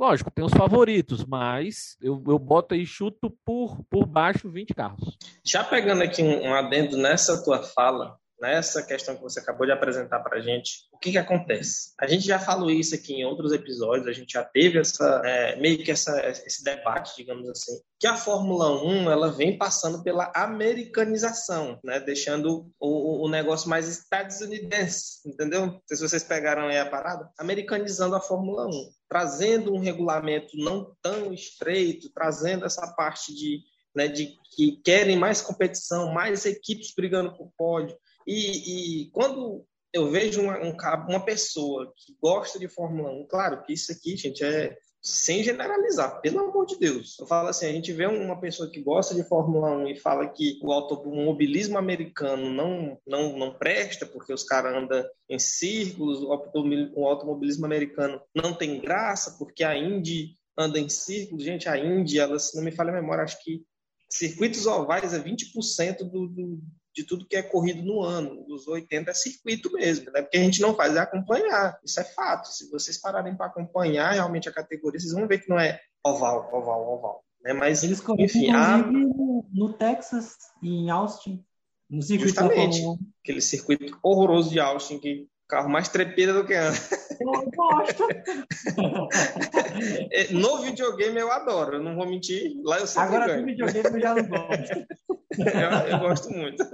Lógico, tem os favoritos, mas eu, eu boto aí chuto por, por baixo 20 carros. Já pegando aqui um, um adendo nessa tua fala, nessa questão que você acabou de apresentar para a gente, o que, que acontece? A gente já falou isso aqui em outros episódios, a gente já teve essa, é, meio que essa, esse debate, digamos assim, que a Fórmula 1 ela vem passando pela americanização, né? deixando o, o negócio mais estadunidense, entendeu? Não sei se vocês pegaram aí a parada, americanizando a Fórmula 1, trazendo um regulamento não tão estreito, trazendo essa parte de né, de que querem mais competição, mais equipes brigando por pódio, e, e quando eu vejo uma, um, uma pessoa que gosta de Fórmula 1, claro que isso aqui, gente, é sem generalizar, pelo amor de Deus. Eu falo assim, a gente vê uma pessoa que gosta de Fórmula 1 e fala que o automobilismo americano não, não, não presta, porque os caras andam em círculos, o automobilismo americano não tem graça, porque a Indy anda em círculos. Gente, a Indy, ela, se não me falha a memória, acho que circuitos ovais é 20% do, do, de tudo que é corrido no ano. Os 80 é circuito mesmo, né? Porque a gente não faz é acompanhar. Isso é fato. Se vocês pararem para acompanhar realmente a categoria, vocês vão ver que não é oval, oval, oval. Né? Mas, Eles correm, enfim, a... no, no Texas e em Austin, no circuito Justamente. Aquele circuito horroroso de Austin que carro mais trepida do que anda. Eu gosto. É, no videogame eu adoro, eu não vou mentir. Lá eu sempre Agora ganho. no videogame eu já não gosto. eu, eu, gosto muito.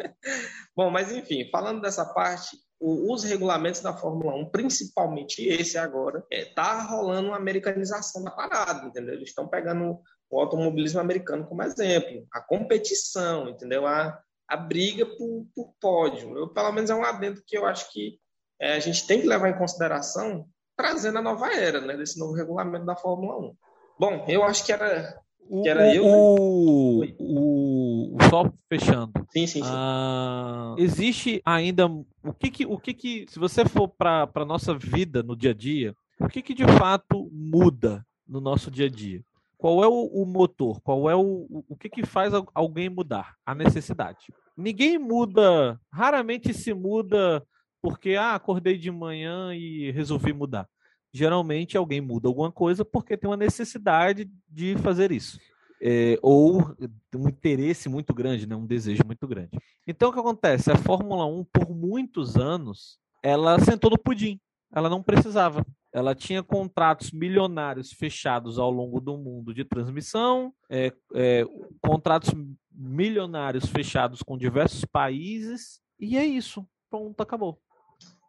Bom, mas enfim, falando dessa parte, os regulamentos da Fórmula 1, principalmente esse agora, é, tá rolando uma americanização da parada, entendeu? Eles estão pegando o automobilismo americano como exemplo, a competição, entendeu? A, a briga por, por pódio. Eu, pelo menos é um adendo que eu acho que é, a gente tem que levar em consideração trazendo a nova era, né, desse novo regulamento da Fórmula 1. Bom, eu acho que era, que era o, eu. Né? O, o, só fechando. Sim, sim, sim. Ah, existe ainda o que que, o que que se você for para a nossa vida no dia a dia, o que que de fato muda no nosso dia a dia? Qual é o, o motor? Qual é o, o que que faz alguém mudar? A necessidade. Ninguém muda, raramente se muda porque ah, acordei de manhã e resolvi mudar. Geralmente alguém muda alguma coisa porque tem uma necessidade de fazer isso. É, ou um interesse muito grande, né? um desejo muito grande. Então o que acontece? A Fórmula 1, por muitos anos, ela sentou no pudim. Ela não precisava. Ela tinha contratos milionários fechados ao longo do mundo de transmissão, é, é, contratos milionários fechados com diversos países, e é isso. Pronto, acabou.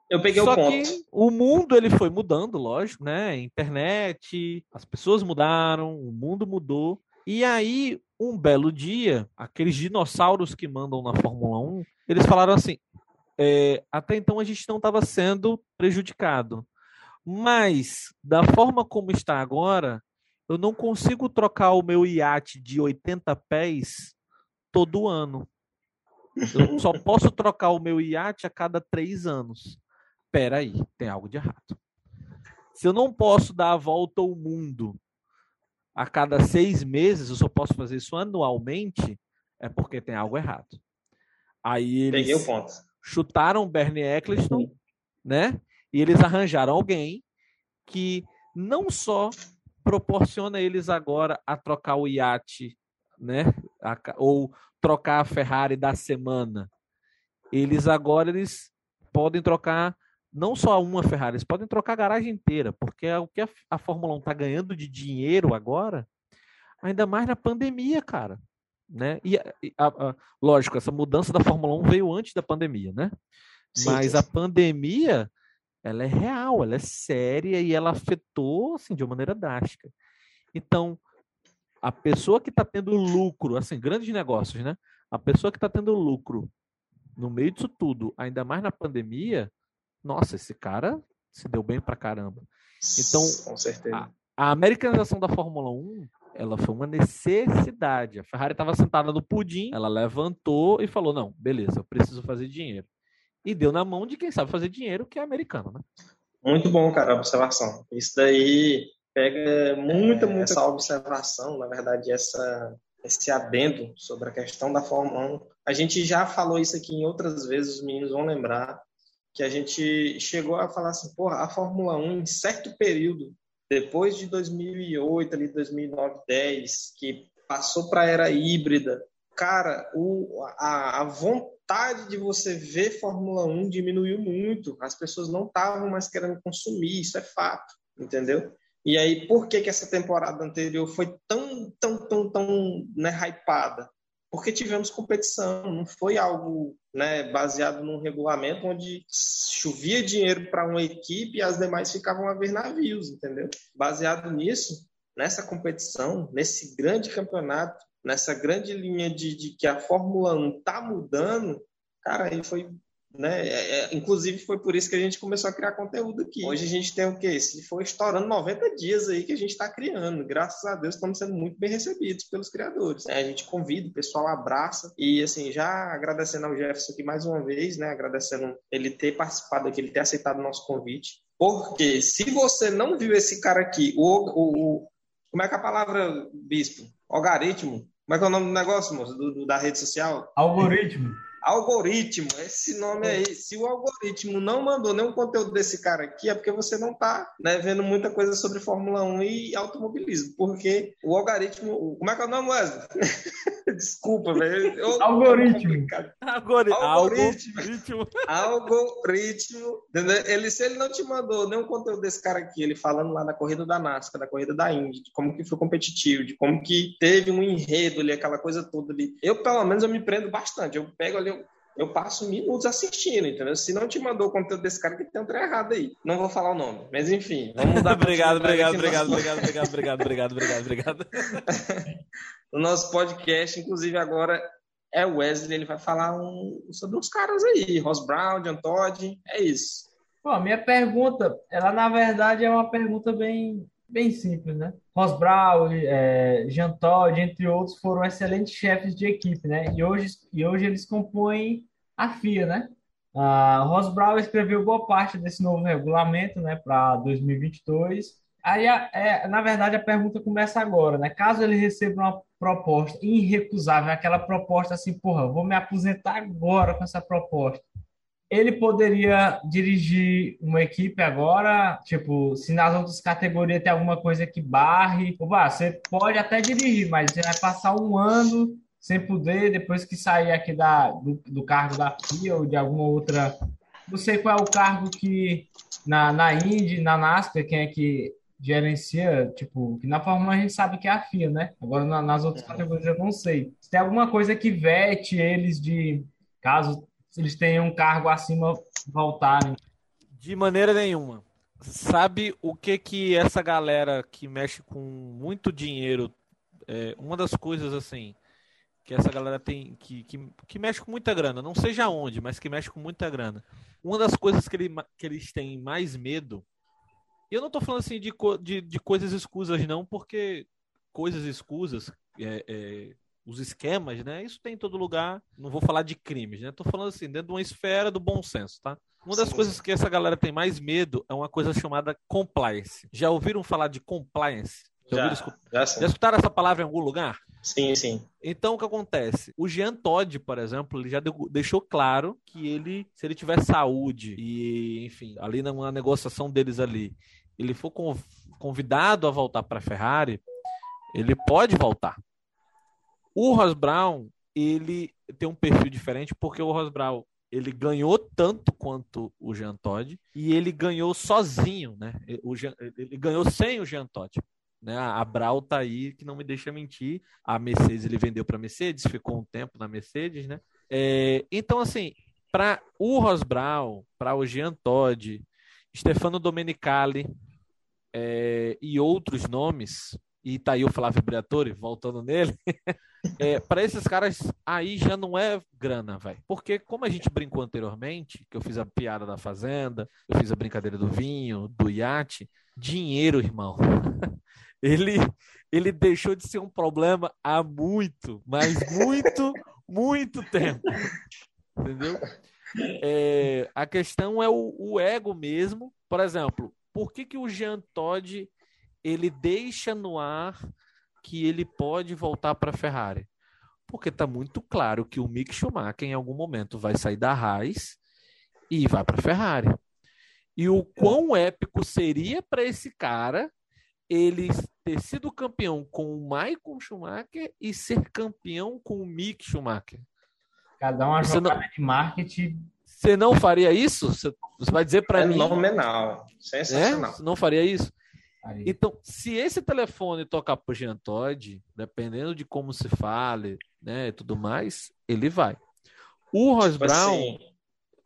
Eu peguei Só o ponto. Que o mundo ele foi mudando, lógico, né? Internet, as pessoas mudaram, o mundo mudou. E aí, um belo dia, aqueles dinossauros que mandam na Fórmula 1, eles falaram assim: é, até então a gente não estava sendo prejudicado. Mas, da forma como está agora, eu não consigo trocar o meu iate de 80 pés todo ano. Eu só posso trocar o meu iate a cada três anos espera aí, tem algo de errado. Se eu não posso dar a volta ao mundo a cada seis meses, eu só posso fazer isso anualmente, é porque tem algo errado. Aí eles Peguei o ponto. chutaram Bernie Eccleston, né? E eles arranjaram alguém que não só proporciona eles agora a trocar o iate, né? A, ou trocar a Ferrari da semana. Eles agora eles podem trocar não só uma Ferrari, eles podem trocar a garagem inteira, porque é o que a, a Fórmula 1 está ganhando de dinheiro agora, ainda mais na pandemia, cara. Né? E, a, a, lógico, essa mudança da Fórmula 1 veio antes da pandemia, né? Sim, Mas sim. a pandemia, ela é real, ela é séria e ela afetou assim, de uma maneira drástica. Então, a pessoa que está tendo lucro, assim, grandes negócios, né? A pessoa que está tendo lucro no meio disso tudo, ainda mais na pandemia, nossa, esse cara se deu bem pra caramba. Então, com certeza. A, a americanização da Fórmula 1, ela foi uma necessidade. A Ferrari estava sentada no pudim, ela levantou e falou: "Não, beleza, eu preciso fazer dinheiro". E deu na mão de quem sabe fazer dinheiro, que é americano, né? Muito bom, cara, a observação. Isso daí pega muita, é, muita essa observação, na verdade, essa esse adendo sobre a questão da Fórmula 1. A gente já falou isso aqui em outras vezes, os meninos vão lembrar que a gente chegou a falar assim, porra, a Fórmula 1 em certo período, depois de 2008, ali 2009, 10, que passou para era híbrida, cara, o, a, a, vontade de você ver Fórmula 1 diminuiu muito. As pessoas não estavam mais querendo consumir, isso é fato, entendeu? E aí, por que, que essa temporada anterior foi tão, tão, tão, tão né, hypada? Porque tivemos competição, não foi algo né, baseado num regulamento onde chovia dinheiro para uma equipe e as demais ficavam a ver navios, entendeu? Baseado nisso, nessa competição, nesse grande campeonato, nessa grande linha de, de que a Fórmula 1 está mudando, cara, aí foi né? É, é, inclusive foi por isso que a gente começou a criar conteúdo aqui. Hoje a gente tem o quê? Se for estourando 90 dias aí que a gente está criando. Graças a Deus estamos sendo muito bem recebidos pelos criadores. É, a gente convida, o pessoal abraça e assim, já agradecendo ao Jefferson aqui mais uma vez, né? Agradecendo ele ter participado aqui, ele ter aceitado o nosso convite. Porque se você não viu esse cara aqui, o, o, o como é que é a palavra, Bispo? Algoritmo? Como é que é o nome do negócio, moço? Do, do, da rede social? Algoritmo. Algoritmo, esse nome aí. Se o algoritmo não mandou nenhum conteúdo desse cara aqui, é porque você não está né, vendo muita coisa sobre Fórmula 1 e automobilismo. Porque o algoritmo. Como é que é o nome, Wesley? Desculpa, velho. Algoritmo. Algoritmo. Algoritmo. Algoritmo. Ele, se ele não te mandou nenhum conteúdo desse cara aqui, ele falando lá da corrida da NASCAR, da corrida da Indy, de como que foi competitivo, de como que teve um enredo ali, aquela coisa toda ali. Eu, pelo menos, eu me prendo bastante. Eu pego ali, eu passo minutos assistindo, entendeu? Se não te mandou o conteúdo desse cara, que tem um trem errado aí. Não vou falar o nome, mas enfim. Vamos dar obrigado, obrigado, obrigado, obrigado, obrigado, obrigado, obrigado, obrigado, obrigado. o nosso podcast, inclusive agora é o Wesley, ele vai falar um, sobre uns caras aí, Ross Brown, John Todd, é isso. Pô, minha pergunta, ela na verdade é uma pergunta bem, bem simples, né? Ross Brown, é, Jean Todt, entre outros, foram excelentes chefes de equipe, né? E hoje, e hoje eles compõem a FIA, né? Uh, Ross Brown escreveu boa parte desse novo regulamento, né, para 2022. Aí, é, na verdade, a pergunta começa agora, né? Caso ele receba uma proposta irrecusável, aquela proposta assim, porra, vou me aposentar agora com essa proposta ele poderia dirigir uma equipe agora, tipo, se nas outras categorias tem alguma coisa que barre, opa, você pode até dirigir, mas você vai passar um ano sem poder, depois que sair aqui da, do, do cargo da FIA ou de alguma outra. Não sei qual é o cargo que na, na Indy, na NASCAR, quem é que gerencia, tipo, que na Fórmula 1 a gente sabe que é a FIA, né? Agora na, nas outras categorias eu não sei. Se tem alguma coisa que vete eles de caso se eles têm um cargo acima voltarem. De maneira nenhuma. Sabe o que que essa galera que mexe com muito dinheiro, é, uma das coisas assim, que essa galera tem, que, que, que mexe com muita grana, não seja onde, mas que mexe com muita grana. Uma das coisas que, ele, que eles têm mais medo, e eu não estou falando assim de, de, de coisas escusas não, porque coisas escusas, é, é, os esquemas, né? Isso tem em todo lugar. Não vou falar de crimes, né? Tô falando assim, dentro de uma esfera do bom senso, tá? Uma das Sim. coisas que essa galera tem mais medo é uma coisa chamada compliance. Já ouviram falar de compliance? Já, já, já, já escutaram essa palavra em algum lugar? Sim, sim. Então o que acontece? O Jean Todd, por exemplo, ele já deixou claro que ele, se ele tiver saúde e, enfim, ali numa negociação deles ali, ele for convidado a voltar para a Ferrari, ele pode voltar. O Ross Brown, ele tem um perfil diferente porque o Ross Brown ele ganhou tanto quanto o Jean Todt e ele ganhou sozinho, né? O Jean, ele ganhou sem o Jean Todt. Né? A Brau tá aí que não me deixa mentir. A Mercedes ele vendeu para Mercedes, ficou um tempo na Mercedes, né? É, então assim, para o Ross Brown, para o Jean Todt, Stefano Domenicali é, e outros nomes, e tá aí o Flávio Briatore, voltando nele, é, para esses caras aí já não é grana, velho. Porque como a gente brincou anteriormente, que eu fiz a piada da fazenda, eu fiz a brincadeira do vinho, do iate, dinheiro, irmão. ele ele deixou de ser um problema há muito, mas muito, muito tempo. Entendeu? É, a questão é o, o, ego mesmo. Por exemplo, por que, que o Jean Todt ele deixa no ar que ele pode voltar para a Ferrari? Porque está muito claro que o Mick Schumacher em algum momento vai sair da Haas e vai para a Ferrari. E o quão épico seria para esse cara ele ter sido campeão com o Michael Schumacher e ser campeão com o Mick Schumacher. Cada uma jogada não... de marketing. Você não faria isso? Você vai dizer para é mim? Fenomenal. Sensacional. É? Você não faria isso? Então, se esse telefone tocar pro Jean Todd, dependendo de como se fale, né, tudo mais, ele vai. O Ross tipo Brown assim,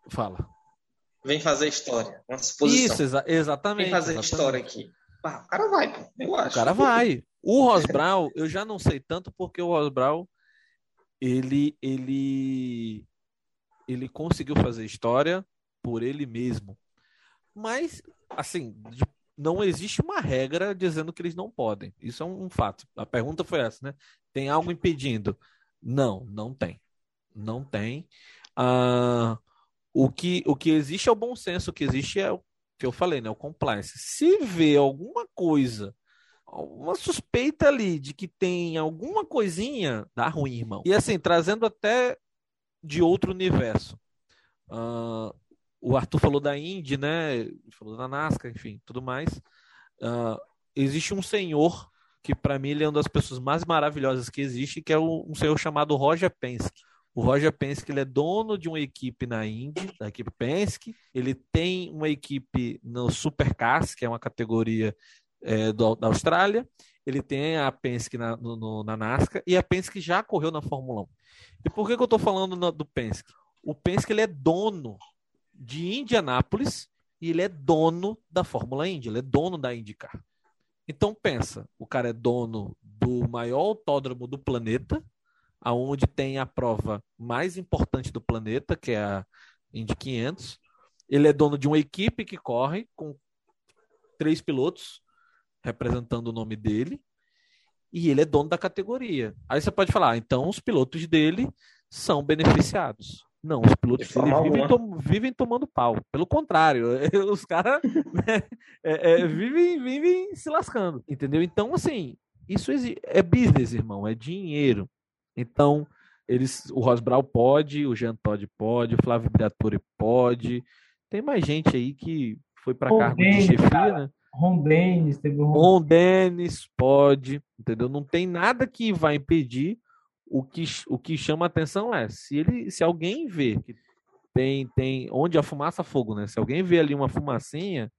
fala. Vem fazer história, uma suposição. Isso, exa exatamente. Vem fazer exatamente. história aqui. Ah, o cara vai, pô, eu acho. O cara vai. O Ross Brown, eu já não sei tanto porque o Ross Brown ele ele ele conseguiu fazer história por ele mesmo. Mas assim, de não existe uma regra dizendo que eles não podem. Isso é um, fato. A pergunta foi essa, né? Tem algo impedindo? Não, não tem. Não tem. Ah, o, que, o que existe é o bom senso, o que existe é o que eu falei, né? O compliance. Se vê alguma coisa, uma suspeita ali de que tem alguma coisinha, dá ruim, irmão. E assim, trazendo até de outro universo. Uh, o Arthur falou da Indy, né? Falou da NASCAR, enfim, tudo mais. Uh, existe um senhor que para mim ele é uma das pessoas mais maravilhosas que existe, que é um senhor chamado Roger Penske. O Roger Penske ele é dono de uma equipe na Indy, da equipe Penske. Ele tem uma equipe no Supercars, que é uma categoria é, do, da Austrália. Ele tem a Penske na, no, na NASCAR e a Penske já correu na Fórmula 1. E por que, que eu estou falando no, do Penske? o Penske ele é dono de Indianápolis e ele é dono da Fórmula Indy, ele é dono da IndyCar. Então pensa, o cara é dono do maior autódromo do planeta, aonde tem a prova mais importante do planeta, que é a Indy 500. Ele é dono de uma equipe que corre com três pilotos representando o nome dele e ele é dono da categoria. Aí você pode falar, ah, então os pilotos dele são beneficiados. Não, os pilotos de dele vivem, tom, vivem, tomando pau. Pelo contrário, os caras né, é, é, vivem, vivem se lascando, entendeu? Então, assim, isso é business, irmão, é dinheiro. Então, eles, o Ross Brown pode, o Jean Todd pode, o Flávio Briatore pode. Tem mais gente aí que foi para cargo de chefia, né? Ron Dennis, teve o Ron... Ron Dennis pode, entendeu? Não tem nada que vai impedir. O que, o que chama atenção é se ele, se alguém vê que tem, tem onde a fumaça fogo, né? Se alguém vê ali uma fumacinha,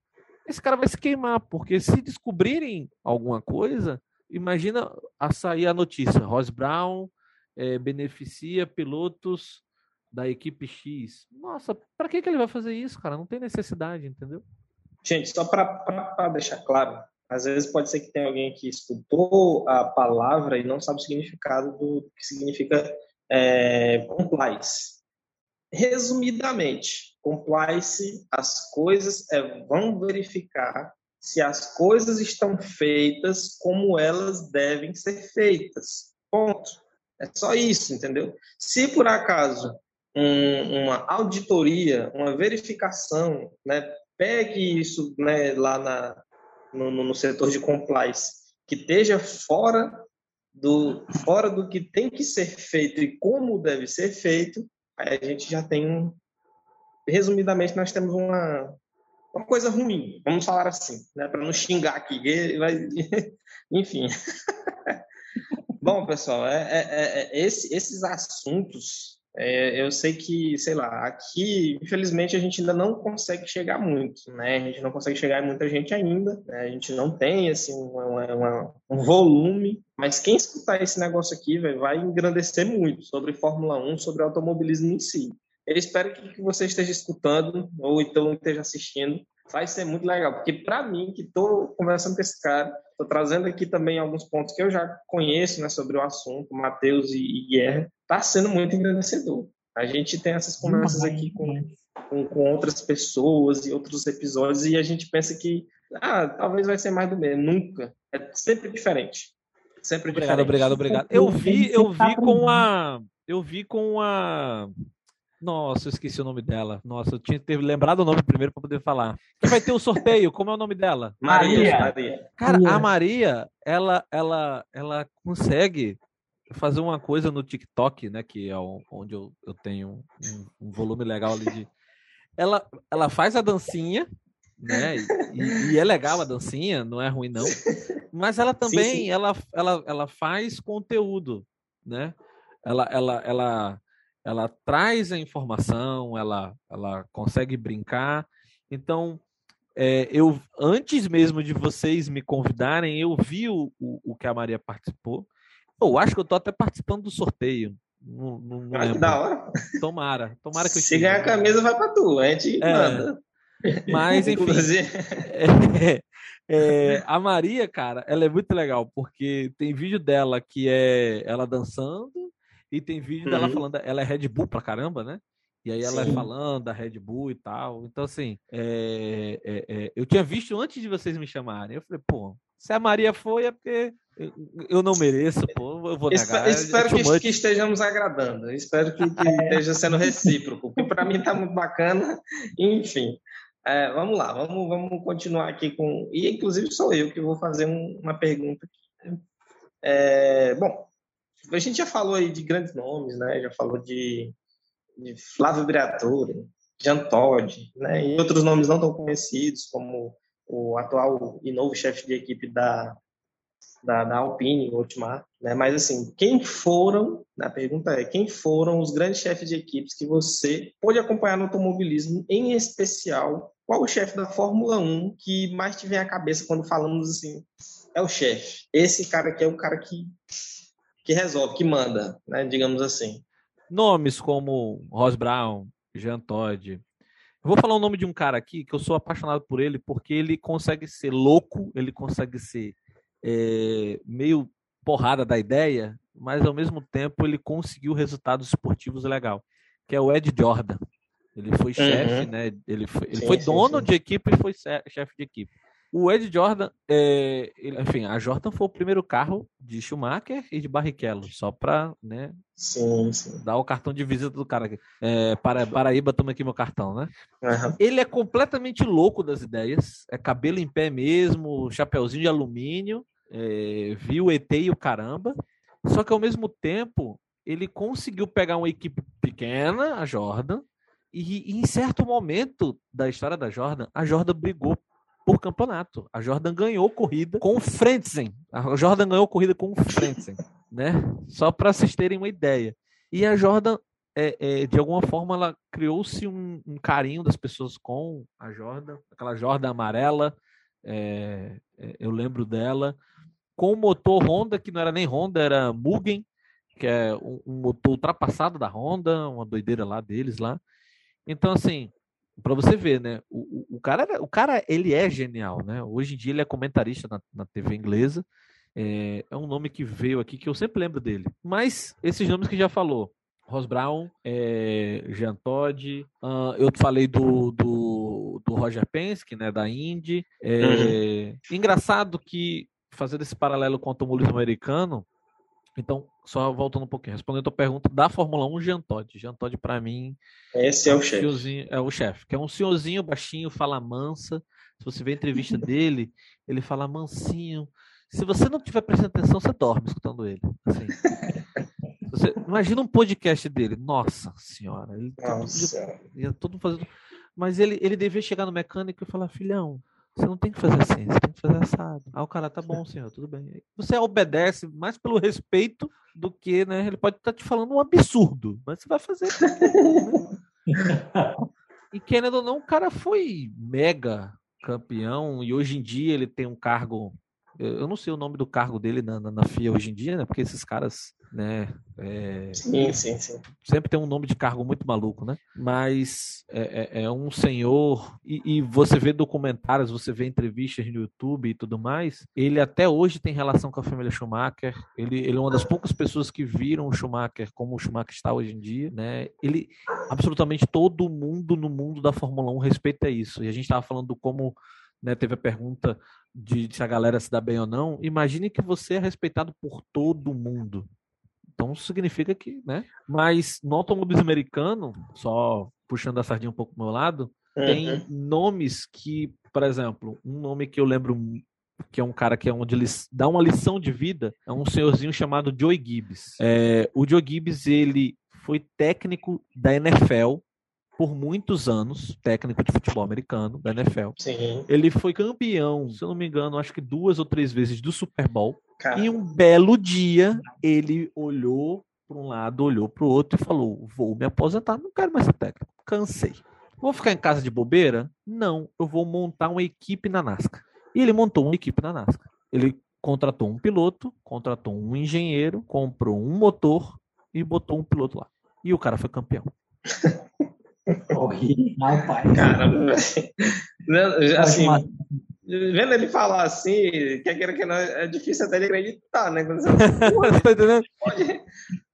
esse cara vai se queimar, porque se descobrirem alguma coisa, imagina a sair a notícia, Ross Brown é, beneficia pilotos da equipe X. Nossa, para que, que ele vai fazer isso, cara? Não tem necessidade, entendeu? Gente, só para deixar claro, às vezes pode ser que tenha alguém que escutou a palavra e não sabe o significado do que significa é, compliance. Resumidamente, compliance, as coisas é, vão verificar se as coisas estão feitas como elas devem ser feitas. Ponto. É só isso, entendeu? Se por acaso um, uma auditoria, uma verificação, né, pegue isso né, lá na, no, no setor de compliance, que esteja fora do, fora do que tem que ser feito e como deve ser feito, aí a gente já tem, resumidamente, nós temos uma, uma coisa ruim, vamos falar assim, né, para não xingar aqui, enfim. Bom, pessoal, é, é, é, é esse, esses assuntos é, eu sei que, sei lá, aqui, infelizmente, a gente ainda não consegue chegar muito, né? A gente não consegue chegar em muita gente ainda, né? a gente não tem, assim, uma, uma, um volume, mas quem escutar esse negócio aqui véio, vai engrandecer muito sobre Fórmula 1, sobre automobilismo em si. Eu espero que, você esteja escutando ou então esteja assistindo. Vai ser muito legal, porque para mim, que estou conversando com esse cara, estou trazendo aqui também alguns pontos que eu já conheço né, sobre o assunto, Matheus e Guerra, está sendo muito engrandecedor. A gente tem essas conversas aqui com, com, com, outras pessoas e outros episódios e a gente pensa que ah, talvez vai ser mais do mesmo. Nunca. É sempre diferente. Sempre obrigado, diferente. Obrigado, obrigado, Eu vi, eu vi com a. Eu vi com a. Nossa, eu esqueci o nome dela. Nossa, eu tinha que ter lembrado o nome primeiro para poder falar. Que vai ter o sorteio, como é o nome dela? Maria. Maria. Cara, a Maria, ela, ela, ela consegue fazer uma coisa no TikTok, né? Que é onde eu, eu tenho um, um volume legal ali de. Ela, ela faz a dancinha, né? E, e, é legal a dancinha, não é ruim, não. Mas ela também, sim, sim. Ela, ela, ela faz conteúdo, né? Ela, ela, ela, ela traz a informação, ela, ela consegue brincar. Então, é, eu antes mesmo de vocês me convidarem, eu vi o, o, o que a Maria participou. Eu acho que eu tô até participando do sorteio. Não, não, não ah, que da hora. Tomara. Tomara que eu Se ganhar a camisa, vai pra tu. A gente é, manda. Mas, enfim. é, é, a Maria, cara, ela é muito legal, porque tem vídeo dela que é ela dançando e tem vídeo uhum. dela falando. Ela é Red Bull pra caramba, né? E aí ela é Sim. é falando da Red Bull e tal. Então, assim, é, é, é, eu tinha visto antes de vocês me chamarem. Eu falei, pô, se a Maria foi, é porque eu não mereço, pô, eu vou negar. Espero, espero que, que, estejamos agradando, espero que, que esteja sendo recíproco, porque para mim está muito bacana. Enfim, é, vamos lá, vamos, vamos continuar aqui com. E inclusive sou eu que vou fazer um, uma pergunta aqui. Né? É, bom, a gente já falou aí de grandes nomes, né? Já falou de, de Flávio Briatore, Jean Todd, né? E outros nomes não tão conhecidos, como o atual e novo chefe de equipe da, da, da Alpine, Otmar, né? Mas assim, quem foram, a pergunta é, quem foram os grandes chefes de equipes que você pôde acompanhar no automobilismo, em especial, qual o chefe da Fórmula 1 que mais te vem à cabeça quando falamos assim, é o chefe. Esse cara aqui é o cara que que resolve, que manda, né? Digamos assim. nomes como Ross Brown, Jean Todd. Eu vou falar o nome de um cara aqui que eu sou apaixonado por ele porque ele consegue ser louco, ele consegue ser é, meio porrada da ideia, mas ao mesmo tempo ele conseguiu resultados esportivos legal, que é o Ed Jordan. Ele foi chefe, uhum. né? Ele foi, ele sim, foi dono sim. de equipe e foi chefe de equipe. O Ed Jordan, é, ele, enfim, a Jordan foi o primeiro carro de Schumacher e de Barrichello, só para né, sim, sim. dar o cartão de visita do cara aqui. É, para, Paraíba, toma aqui meu cartão, né? Uhum. Ele é completamente louco das ideias, é cabelo em pé mesmo, chapeuzinho de alumínio, é, viu o ET e o caramba, só que ao mesmo tempo ele conseguiu pegar uma equipe pequena, a Jordan, e, e, em certo momento da história da Jordan, a Jordan brigou por campeonato. A Jordan ganhou corrida com o Frentzen. A Jordan ganhou corrida com o Frentzen, né? Só para vocês terem uma ideia. E a Jordan, é, é, de alguma forma, ela criou-se um, um, carinho das pessoas com a Jordan, aquela Jordan amarela. É, é eu lembro dela com o motor Honda que não era nem Honda, era Mugen, que é um, um motor ultrapassado da Honda, uma doideira lá deles lá. Então, assim, para você ver, né? O, o, cara, o cara, ele é genial, né? Hoje em dia ele é comentarista na, na TV inglesa. É, é, um nome que veio aqui que eu sempre lembro dele. Mas esses nomes que já falou. Ross Brown, é, Jean Todt, uh, eu falei do, do, do, Roger Penske, né, da Indy. É, uhum. Engraçado que, fazendo esse paralelo com o automobilismo americano, então, só voltando um pouquinho, respondendo a pergunta da Fórmula 1, Jean Todt. Jean Todt, para mim. Esse é, o chefe. É o chefe, que é um senhorzinho baixinho, fala mansa. Se você vê a entrevista dele, ele fala mansinho. Se você não tiver prestando atenção, você dorme escutando ele. Assim. Você, imagina um podcast dele. Nossa senhora. Ele, Nossa. Todo, todo fazendo. Mas ele, ele devia chegar no mecânico e falar: filhão, você não tem que fazer assim, você tem que fazer assado. Ah, o cara, tá bom, senhor, tudo bem. Você obedece mais pelo respeito do que, né? Ele pode estar tá te falando um absurdo, mas você vai fazer. Né? e querendo ou não, o cara foi mega campeão e hoje em dia ele tem um cargo. Eu não sei o nome do cargo dele na, na, na FIA hoje em dia, né? Porque esses caras né? É, sim, sim, sim. Sempre tem um nome de cargo muito maluco, né? Mas é, é, é um senhor, e, e, você vê documentários, você vê entrevistas no YouTube e tudo mais, ele até hoje tem relação com a família Schumacher, ele, ele é uma das poucas pessoas que viram o Schumacher como o Schumacher está hoje em dia, né? Ele, absolutamente todo mundo no mundo da Fórmula 1 respeita isso, e a gente estava falando como né, teve a pergunta de se a galera se dá bem ou não. Imagine que você é respeitado por todo mundo. Então significa que, né? Mas no automobilismo americano, só puxando a sardinha um pouco pro meu lado, uhum. tem nomes que, por exemplo, um nome que eu lembro que é um cara que é onde ele dá uma lição de vida, é um senhorzinho chamado Joey Gibbs. É, o Joe Gibbs, ele foi técnico da NFL por muitos anos, técnico de futebol americano da NFL. Sim. Ele foi campeão, se eu não me engano, acho que duas ou três vezes do Super Bowl. E um belo dia ele olhou para um lado, olhou para o outro e falou: Vou me aposentar, não quero mais ser técnico, cansei. Vou ficar em casa de bobeira? Não, eu vou montar uma equipe na NASCAR. E ele montou uma equipe na NASCAR. Ele contratou um piloto, contratou um engenheiro, comprou um motor e botou um piloto lá. E o cara foi campeão. Horrível, Caramba, assim, vendo ele falar assim, que queira que não, é difícil até ele acreditar, né? Quando você tá entendendo?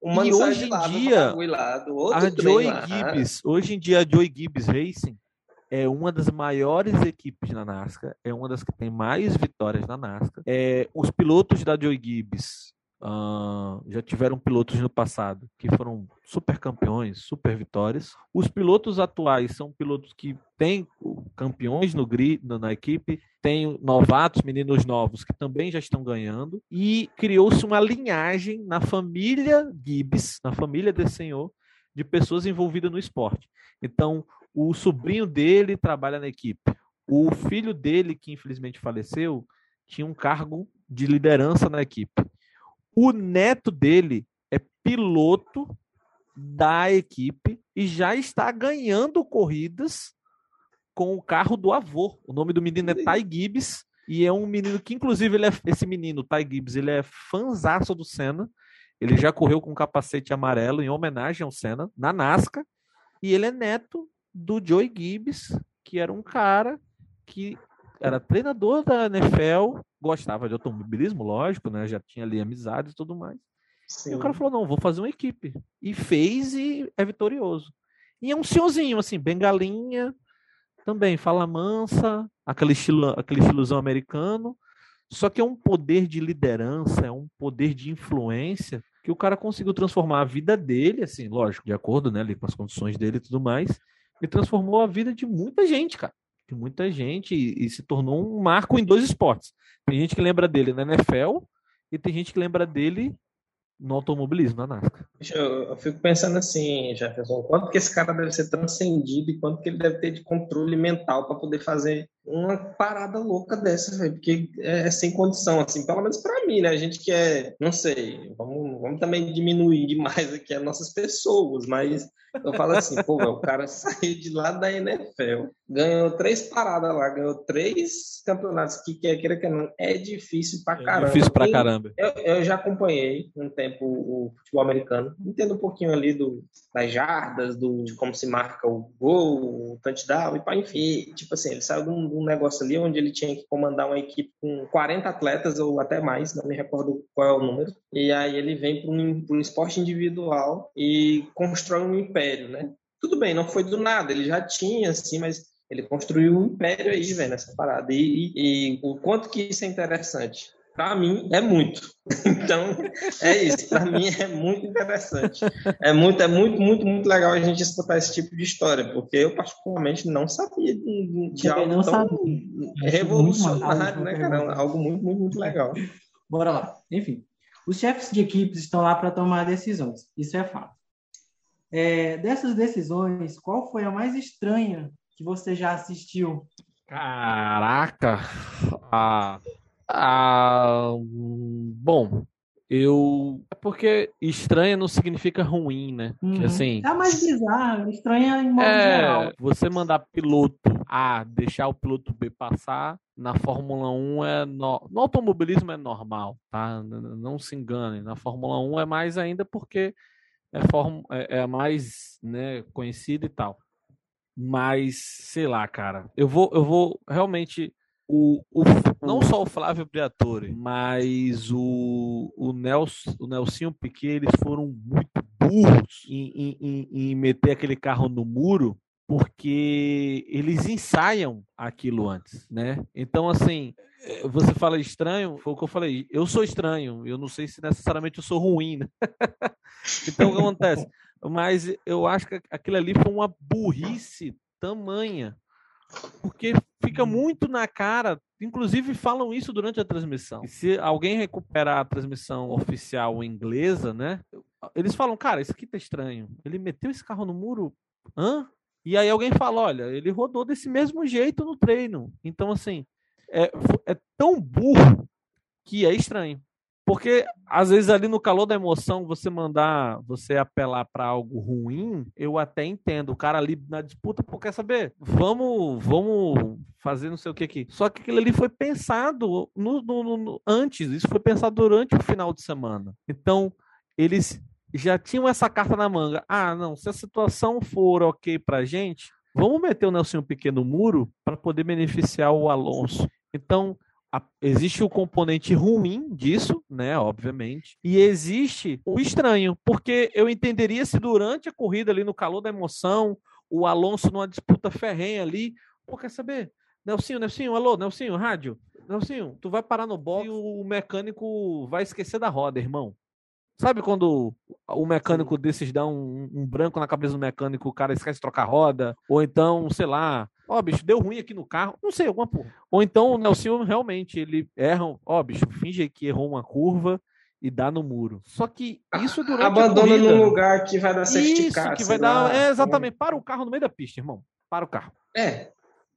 Uma e hoje em lado, dia, lado, a Joey Gibbs, hoje em dia a Joey Gibbs Racing é uma das maiores equipes na NASCAR, é uma das que tem mais vitórias na NASCAR. É, os pilotos da Joey Gibbs Uh, já tiveram pilotos no passado que foram super campeões, super vitórias. Os pilotos atuais são pilotos que têm campeões no grid, na equipe, tem novatos, meninos novos que também já estão ganhando e criou-se uma linhagem na família Gibbs, na família desse senhor, de pessoas envolvidas no esporte. Então, o sobrinho dele trabalha na equipe. O filho dele, que infelizmente faleceu, tinha um cargo de liderança na equipe. O neto dele é piloto da equipe e já está ganhando corridas com o carro do avô. O nome do menino é Ty Gibbs e é um menino que, inclusive, ele é, esse menino, Ty Gibbs, ele é fanzaço do Senna. Ele já correu com capacete amarelo em homenagem ao Senna na NASCAR e ele é neto do Joey Gibbs, que era um cara que era treinador da NFL, gostava de automobilismo, lógico, né? Já tinha ali amizades e tudo mais. Sim. E o cara falou: não, vou fazer uma equipe. E fez e é vitorioso. E é um senhorzinho, assim, bengalinha, também, fala mansa, aquele, estilo, aquele estilozão americano. Só que é um poder de liderança, é um poder de influência que o cara conseguiu transformar a vida dele, assim, lógico, de acordo né, ali com as condições dele e tudo mais, e transformou a vida de muita gente, cara. De muita gente e, e se tornou um marco em dois esportes. Tem gente que lembra dele na NFL e tem gente que lembra dele no automobilismo, na NASCAR. Eu, eu, fico pensando assim, Jefferson, quanto que esse cara deve ser transcendido e quanto que ele deve ter de controle mental para poder fazer uma parada louca dessa, véio, porque é, é, sem condição, assim, pelo menos para mim, né? A gente que é, não sei, vamos, vamos também diminuir demais aqui as nossas pessoas, mas eu falo assim, pô, o cara saiu de lá da NFL, ganhou três paradas lá, ganhou três campeonatos que quer queira que não, é difícil pra caramba. É difícil pra caramba. Eu, eu já acompanhei um tempo o futebol americano, entendo um pouquinho ali do, das jardas, do, de como se marca o gol, o touchdown, e pá, enfim, tipo assim, ele saiu de um um negócio ali onde ele tinha que comandar uma equipe com 40 atletas ou até mais, não me recordo qual é o número. E aí ele vem para um, um esporte individual e constrói um império, né? Tudo bem, não foi do nada, ele já tinha, assim, mas ele construiu um império aí, velho, nessa parada. E, e, e o quanto que isso é interessante para mim é muito. Então, é isso. Para mim é muito interessante. É muito, é muito, muito, muito legal a gente escutar esse tipo de história, porque eu particularmente não sabia de, de algo tão sabia. revolucionário, né, cara? Algo muito, muito, muito legal. Bora lá. Enfim, os chefes de equipes estão lá para tomar decisões. Isso é fato. É, dessas decisões, qual foi a mais estranha que você já assistiu? Caraca! Ah, ah, bom, eu. É porque estranha não significa ruim, né? Uhum. Que, assim, é mais bizarro, estranha em modo é, geral. Você mandar piloto A, deixar o piloto B passar, na Fórmula 1 é. No, no automobilismo é normal, tá? Não se enganem. Na Fórmula 1 é mais ainda porque é, form, é, é mais né, conhecido e tal. Mas, sei lá, cara. Eu vou, eu vou realmente o, o, não só o Flávio Briatore, mas o, o, Nelson, o Nelsinho Piquet, eles foram muito burros em, em, em meter aquele carro no muro, porque eles ensaiam aquilo antes, né? Então, assim, você fala estranho, foi o que eu falei. Eu sou estranho, eu não sei se necessariamente eu sou ruim, né? então, o que acontece? Mas eu acho que aquilo ali foi uma burrice tamanha porque fica uhum. muito na cara. Inclusive falam isso durante a transmissão. E se alguém recuperar a transmissão oficial inglesa, né? Eles falam, cara, isso aqui tá estranho. Ele meteu esse carro no muro, hã? E aí alguém fala, olha, ele rodou desse mesmo jeito no treino. Então assim, é, é tão burro que é estranho. Porque às vezes ali no calor da emoção, você mandar, você apelar para algo ruim, eu até entendo. O cara ali na disputa, pô, quer saber? Vamos, vamos fazer não sei o que aqui. Só que aquilo ali foi pensado no, no, no, antes, isso foi pensado durante o final de semana. Então, eles já tinham essa carta na manga. Ah, não, se a situação for ok pra gente, vamos meter o Nelson Piquet no muro para poder beneficiar o Alonso. Então, a, existe o componente ruim disso, né? Obviamente. E existe o estranho, porque eu entenderia se durante a corrida ali no calor da emoção, o Alonso numa disputa ferrenha ali, pô, quer saber? Nelsinho, Nelsinho, alô, Nelsinho, rádio. Nelsinho, tu vai parar no box e o mecânico vai esquecer da roda, irmão. Sabe quando o mecânico desses dá um, um, branco na cabeça do mecânico, o cara esquece de trocar roda? Ou então, sei lá, ó, bicho, deu ruim aqui no carro, não sei, alguma porra. Ou então o Nelson realmente, ele erra, ó, bicho, finge que errou uma curva e dá no muro. Só que isso durante Abandona num lugar que vai dar safety isso, car, que vai dar, é, exatamente, para o carro no meio da pista, irmão. Para o carro. É,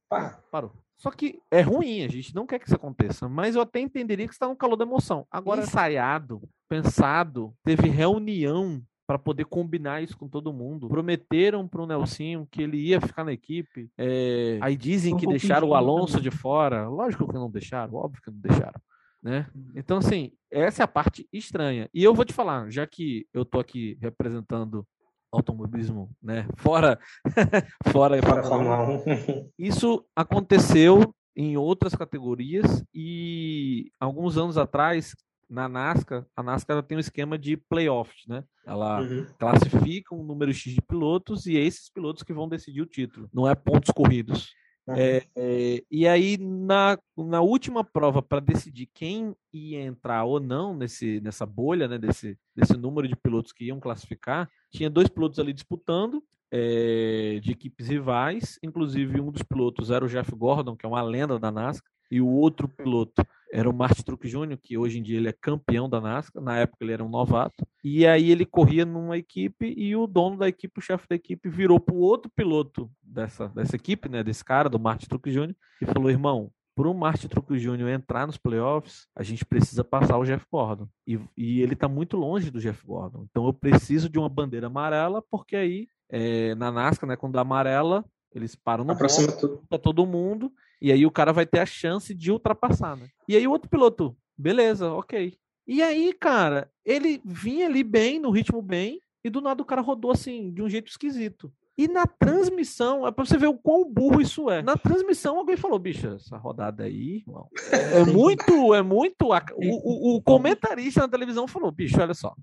para. Parou. Só que é ruim, a gente não quer que isso aconteça, mas eu até entenderia que está no calor da emoção. Agora, ensaiado, pensado, teve reunião para poder combinar isso com todo mundo. Prometeram para o Nelsinho que ele ia ficar na equipe. É... Aí dizem um que deixaram o Alonso de fora. Lógico que não deixaram, óbvio que não deixaram. né? Então, assim, essa é a parte estranha. E eu vou te falar, já que eu tô aqui representando automobilismo, né? Fora, fora, Fora Fórmula 1. isso aconteceu em outras categorias e alguns anos atrás na NASCAR, a NASCAR tem um esquema de playoffs, né? Ela Uhum. classifica um número X de pilotos e é esses pilotos que vão decidir o título, não é pontos corridos. É, é, e aí, na, na última prova, para decidir quem ia entrar ou não nesse, nessa bolha, né, desse, desse número de pilotos que iam classificar, tinha dois pilotos ali disputando, é, de equipes rivais. Inclusive, um dos pilotos era o Jeff Gordon, que é uma lenda da NASCAR, e o outro piloto era o Martin Truex Jr., que hoje em dia ele é campeão da NASCAR. Na época, ele era um novato. E aí, ele corria numa equipe e o dono da equipe, o chefe da equipe, virou para o outro piloto dessa, dessa equipe, né, desse cara, do Martin Truex Jr., e falou: irmão, para o Martin Truex Jr. entrar nos playoffs, a gente precisa passar o Jeff Gordon. E, e ele está muito longe do Jeff Gordon. Então eu preciso de uma bandeira amarela, porque aí é, na NASCAR, né, quando dá amarela, eles param no tudo. pra todo mundo, e aí o cara vai ter a chance de ultrapassar, né? E aí o outro piloto, beleza, ok. E aí, cara, ele vinha ali bem, no ritmo bem, e do nada o cara rodou assim, de um jeito esquisito. E na transmissão, é pra você ver o quão burro isso é. Na transmissão, alguém falou, bicho, essa rodada aí, irmão, é, muito, é muito. O, o- o comentarista na televisão falou, bicho, olha só.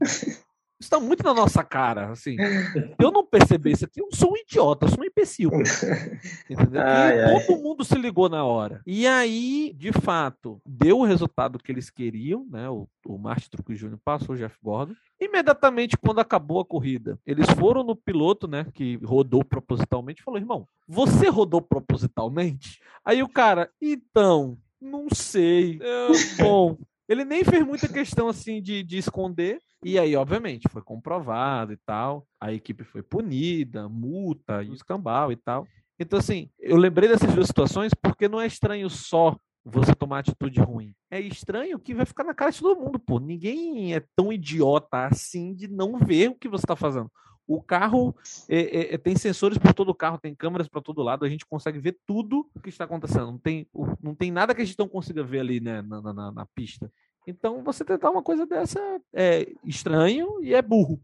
Isso tá muito na nossa cara, assim. Se eu não perceber isso aqui, eu sou um idiota, eu sou um imbecil. Entendeu? Ai, e ai. todo mundo se ligou na hora. E aí, de fato, deu o resultado que eles queriam, né? O, o Martin Truex Jr. passou o Jeff Gordon. Imediatamente, quando acabou a corrida, eles foram no piloto, né? Que rodou propositalmente e falou: irmão, você rodou propositalmente? Aí o cara, então, não sei. É, bom, ele nem fez muita questão assim de, de esconder. E aí, obviamente, foi comprovado e tal. A equipe foi punida, multa, escambau e tal. Então, assim, eu lembrei dessas duas situações porque não é estranho só você tomar atitude ruim. É estranho que vai ficar na cara de todo mundo, pô. Ninguém é tão idiota assim de não ver o que você está fazendo. O carro é, é, é, tem sensores por todo o carro, tem câmeras para todo lado, a gente consegue ver tudo o que está acontecendo. Não tem, não tem nada que a gente não consiga ver ali né, na, na- na- pista. Então, você tentar uma coisa dessa é estranho e é burro.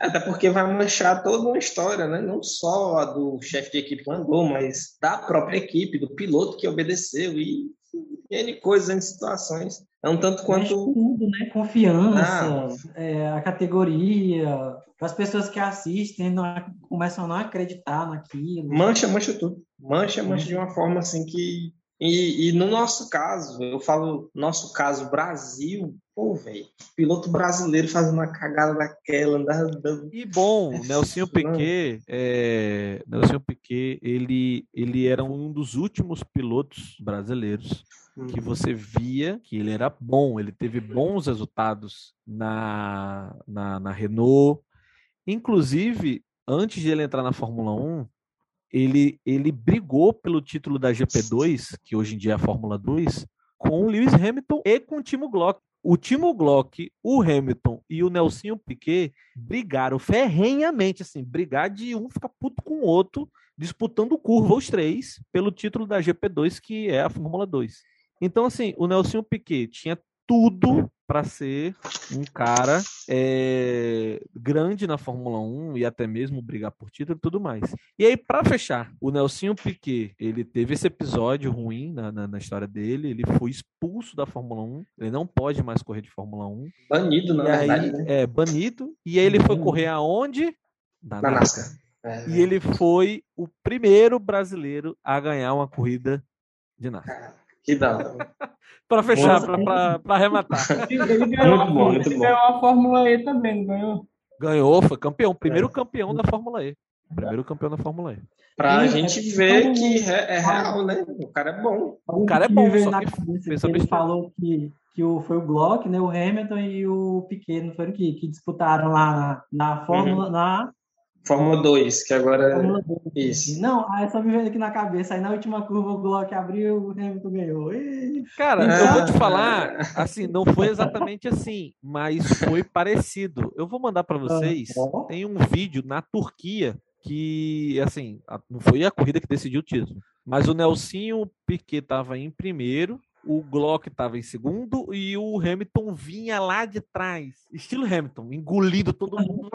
Até porque vai manchar toda uma história, né? Não só a do chefe de equipe que mandou, mas da própria equipe, do piloto que obedeceu e N coisas, N situações. É um tanto quanto. tudo, né? Confiança, é, a categoria, as pessoas que assistem não, começam a não acreditar naquilo. Mancha, mancha tudo. Mancha, mancha de uma forma assim que. E, e no nosso caso, eu falo, nosso caso, Brasil, pô, velho, piloto brasileiro fazendo uma cagada daquela, andando, E bom, Nelsinho Piquet, é, Nelsinho Piquet, ele, ele era um dos últimos pilotos brasileiros que você via que ele era bom, ele teve bons resultados na, na, na Renault. Inclusive, antes de ele entrar na Fórmula 1, ele, ele brigou pelo título da GP2, que hoje em dia é a Fórmula 2, com o Lewis Hamilton e com o Timo Glock. O Timo Glock, o Hamilton e o Nelsinho Piquet brigaram ferrenhamente, assim, brigar de um ficar puto com o outro, disputando curva os três pelo título da GP2, que é a Fórmula 2. Então, assim, o Nelson Piquet tinha tudo para ser um cara é, grande na Fórmula 1 e até mesmo brigar por título e tudo mais. E aí, para fechar, o Nelson Piquet, ele teve esse episódio ruim na, na, na, história dele, ele foi expulso da Fórmula 1, ele não pode mais correr de Fórmula 1. Banido, na aí, verdade. Né? É, banido. E aí ele foi correr aonde? Na, na NASCAR. NASCAR. É, e ele foi o primeiro brasileiro a ganhar uma corrida de NASCAR. Que da hora. para fechar, para arrematar. Ele ganhou, muito bom, muito ele bom. ganhou a Fórmula E também, não ganhou? Ganhou, foi campeão. Primeiro é. campeão da Fórmula E. Primeiro campeão da Fórmula E. Pra e, gente ver que é, é, real, né? O cara é bom. O cara é bom, só que fez Ele falou que, que o, foi o Glock, né? O Hamilton e o Piquet, não foram que, que disputaram lá na, na Fórmula... Uhum. Na, Fórmula 2, que agora Fórmula 2. Isso. Não, aí só me vendo aqui na cabeça. Aí na última curva o Glock abriu o Hamilton ganhou. E... Cara, é. eu vou te falar, assim, não foi exatamente assim, mas foi parecido. Eu vou mandar para vocês. Tem um vídeo na Turquia que, assim, não foi a corrida que decidiu o título, mas o Nelsinho Piquet estava em primeiro o Glock estava em segundo e o Hamilton vinha lá de trás, estilo Hamilton, engolindo todo mundo.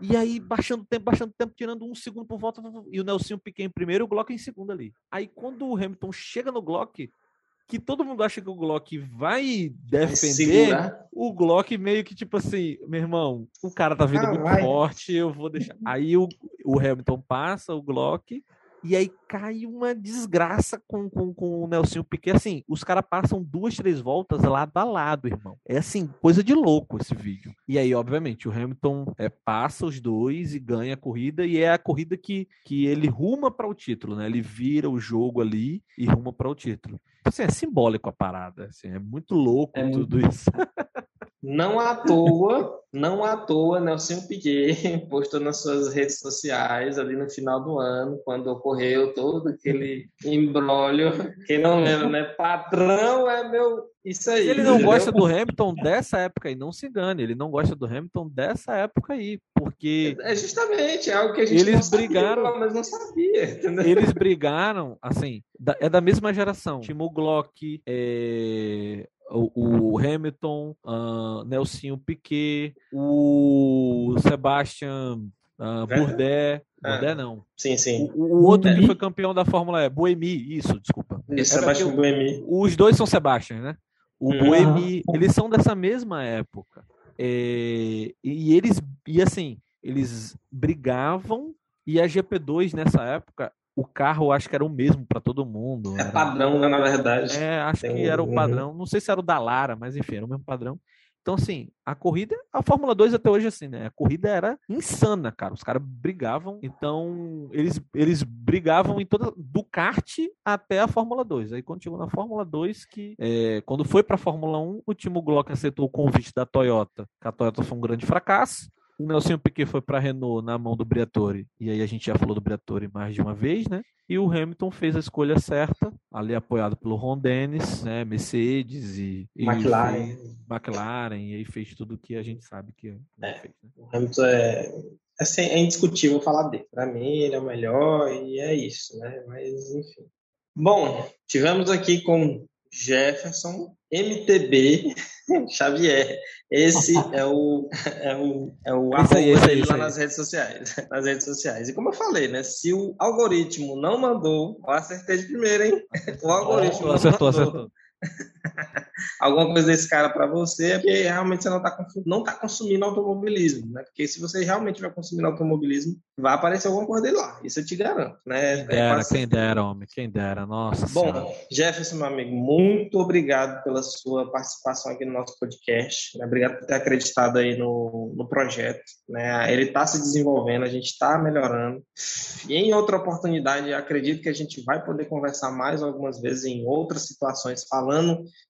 E aí, baixando tempo, baixando tempo, tirando um segundo por volta, e o Nelson Piquet em primeiro e o Glock em segundo ali. Aí, quando o Hamilton chega no Glock, que todo mundo acha que o Glock vai defender, o Glock meio que tipo assim, meu irmão, o cara tá vindo ah, muito vai. forte, eu vou deixar. Aí o, o Hamilton passa, o Glock, e aí cai uma desgraça com, com, com o Nelson Piquet. Assim, os caras passam duas, três voltas lado a lado, irmão. É assim, coisa de louco esse vídeo. E aí, obviamente, o Hamilton é, passa os dois e ganha a corrida. E é a corrida que, que ele ruma para o título, né? Ele vira o jogo ali e ruma para o título. Assim, é simbólico a parada. Assim, é muito louco é tudo isso. Não à toa, não à toa, Nelson Piquet postou nas suas redes sociais ali no final do ano, quando ocorreu todo aquele embrólio. Quem não lembra, né? Patrão é meu. Isso aí. Ele não entendeu? gosta do Hamilton dessa época aí, não se engane, ele não gosta do Hamilton dessa época aí, porque. É justamente, é algo que a gente eles não brigaram, sabia, mas não sabia. Entendeu? Eles brigaram, assim, é da mesma geração. Timo Glock, é, o, o Hamilton, uh, Nelsinho Piquet, o Sebastian uh, Bourdais, é. não. Sim, sim. O, o outro que foi campeão da Fórmula E, Buemi, isso, desculpa. Isso, é Sebastian Buemi. Os dois são Sebastian, né? O uhum. Buemi, eles são dessa mesma época. É, e eles, e assim, eles brigavam e a GP2 nessa época o carro acho que era o mesmo para todo mundo. É era... padrão, né, na verdade. É, acho Tem... que era o padrão. Não sei se era o da Lara, mas enfim, era o mesmo padrão. Então, assim, a corrida, a Fórmula 2 até hoje, assim, né? A corrida era insana, cara. Os caras brigavam, então eles, eles brigavam em toda. do kart até a Fórmula 2. Aí quando chegou na Fórmula 2, que é, quando foi para a Fórmula 1, o Timo Glock aceitou o convite da Toyota, que a Toyota foi um grande fracasso. O Nelson Piquet foi para a Renault na mão do Briatore, e aí a gente já falou do Briatore mais de uma vez, né? E o Hamilton fez a escolha certa, ali apoiado pelo Ron Dennis, né? Mercedes e, e McLaren. McLaren, e aí fez tudo o que a gente sabe que é. fez. Né? O Hamilton é, é, é indiscutível falar dele. Para mim, ele é o melhor e é isso, né? Mas, enfim. Bom, tivemos aqui com Jefferson, MTB, Xavier. Esse é o é o, é o esse aí, lá nas redes sociais, nas redes sociais. E como eu falei, né? Se o algoritmo não mandou, eu acertei de primeira, hein? O algoritmo acertou, acertou. alguma coisa desse cara para você, é porque realmente você não está não tá consumindo automobilismo, né? Porque se você realmente vai consumindo automobilismo, vai aparecer alguma coisa dele lá, isso eu te garanto, né? Quem dera, é quem dera, homem, quem dera, nossa Bom, senhora. Jefferson, meu amigo, muito obrigado pela sua participação aqui no nosso podcast, né? obrigado por ter acreditado aí no, no projeto, né? Ele está se desenvolvendo, a gente está melhorando, e em outra oportunidade, acredito que a gente vai poder conversar mais algumas vezes em outras situações, falando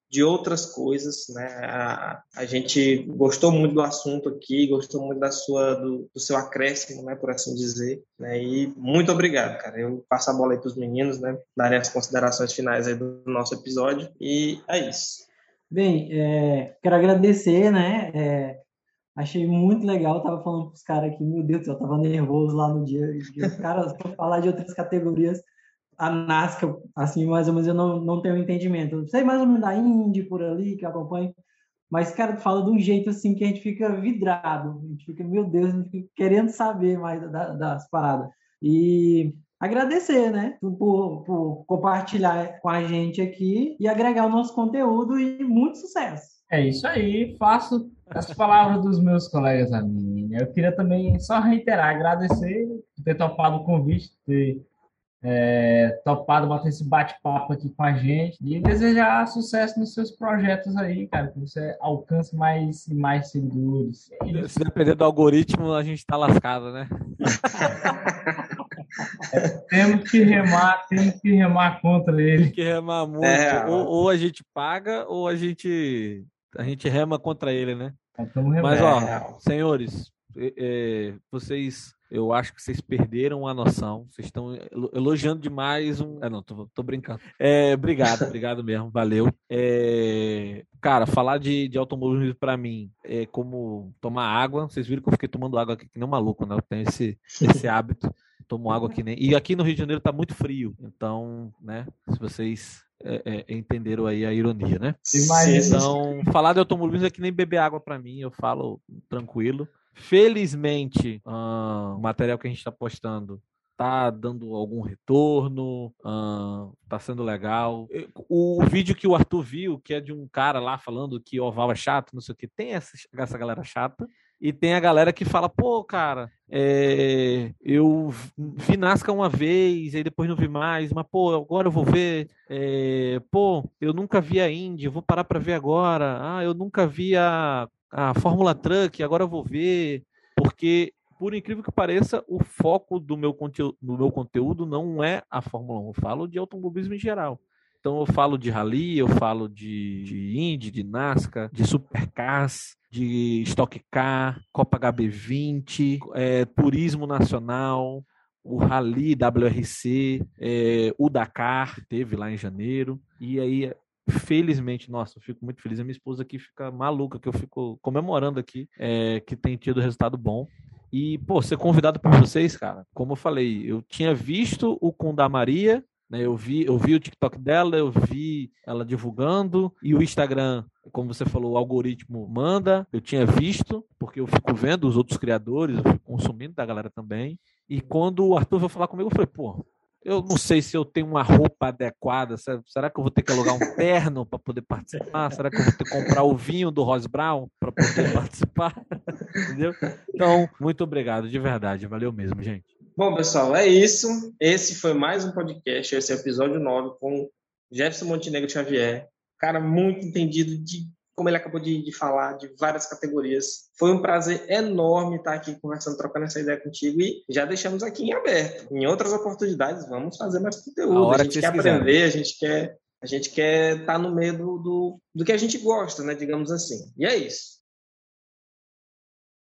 de outras coisas, né? A, a, gente gostou muito do assunto aqui, gostou muito da sua do, do, seu acréscimo, né, por assim dizer, né? E muito obrigado, cara. Eu passo a bola aí para os meninos, né? Darem as considerações finais aí do nosso episódio e é isso. Bem, é, quero agradecer, né? É, achei muito legal. Eu tava falando para os caras aqui, meu Deus, eu tava nervoso lá no dia. Os caras falar de outras categorias a NASCAR, assim, mais ou menos, eu não, não tenho entendimento. Eu sei mais ou menos da Indy por ali, que acompanho, mas, cara, fala de um jeito assim que a gente fica vidrado, a gente fica, meu Deus, a gente fica querendo saber mais da, das paradas. E agradecer, né, por, por compartilhar com a gente aqui e agregar o nosso conteúdo e muito sucesso. É isso aí, faço as palavras dos meus colegas a mim. Eu queria também só reiterar, agradecer por ter topado o convite, ter é, topado bater esse bate-papo aqui com a gente e desejar sucesso nos seus projetos aí, cara, que você alcance mais e mais seguidores. Se depender do algoritmo, a gente tá lascado, né? É, temos que remar, temos que remar contra ele. Tem que remar muito. É, ou, ou, a gente paga, ou a gente, a gente rema contra ele, né? Mas, ó, senhores, é, vocês eu acho que vocês perderam a noção. Vocês estão elogiando demais um. É, não, tô, tô brincando. É, obrigado, obrigado mesmo, valeu. É, cara, falar de, de automobilismo para mim é como tomar água. Vocês viram que eu fiquei tomando água aqui que nem um maluco, né? Eu tenho esse, esse hábito. Tomo água que nem. E aqui no Rio de Janeiro tá muito frio. Então, né? Se vocês é, é, entenderam aí a ironia, né? Imagina. Então, falar de automobilismo é que nem beber água para mim. Eu falo tranquilo. Felizmente, ah, o material que a gente está postando tá dando algum retorno, uh, tá sendo legal. O, o, vídeo que o Arthur viu, que é de um cara lá falando que oval é chato, não sei o que, tem essa, essa galera chata. E tem a galera que fala, pô, cara, é, eu vi Nasca uma vez, aí depois não vi mais, mas pô, agora eu vou ver. É, pô, eu nunca vi a Indy, vou parar para ver agora. Ah, eu nunca vi a, a Fórmula Truck, agora eu vou ver. Porque por incrível que pareça, o foco do meu, conteúdo, do meu conteúdo não é a Fórmula 1, eu falo de automobilismo em geral. Então eu falo de rally, eu falo de, de Indy, de NASCAR, de Supercars, de Stock Car, Copa HB20, é, Turismo Nacional, o Rally WRC, é, o Dakar, teve lá em janeiro. E aí, felizmente, nossa, eu fico muito feliz. A minha esposa aqui fica maluca, que eu fico comemorando aqui, é, que tem tido resultado bom. E, pô, ser convidado por vocês, cara, como eu falei, eu tinha visto o com da Maria, né? Eu vi, eu vi o TikTok dela, eu vi ela divulgando, e o Instagram, como você falou, o algoritmo manda, eu tinha visto, porque eu fico vendo os outros criadores, eu fico consumindo da galera também. E quando o Arthur veio falar comigo, eu falei, pô, eu não sei se eu tenho uma roupa adequada. Será que eu vou ter que alugar um terno para poder participar? Será que eu vou ter que comprar o vinho do Ross Brown para poder participar? Entendeu? Então, muito obrigado, de verdade. Valeu mesmo, gente. Bom, pessoal, é isso. Esse foi mais um podcast, esse é o episódio 9 com Jefferson Montenegro Xavier. Cara muito entendido de como ele acabou de, de, falar, de várias categorias. Foi um prazer enorme estar aqui conversando, trocando essa ideia contigo e já deixamos aqui em aberto. Em outras oportunidades, vamos fazer mais conteúdo. A, a gente quer aprender, a gente quer a gente quer estar no meio do, do, do, que a gente gosta, né? Digamos assim. E é isso.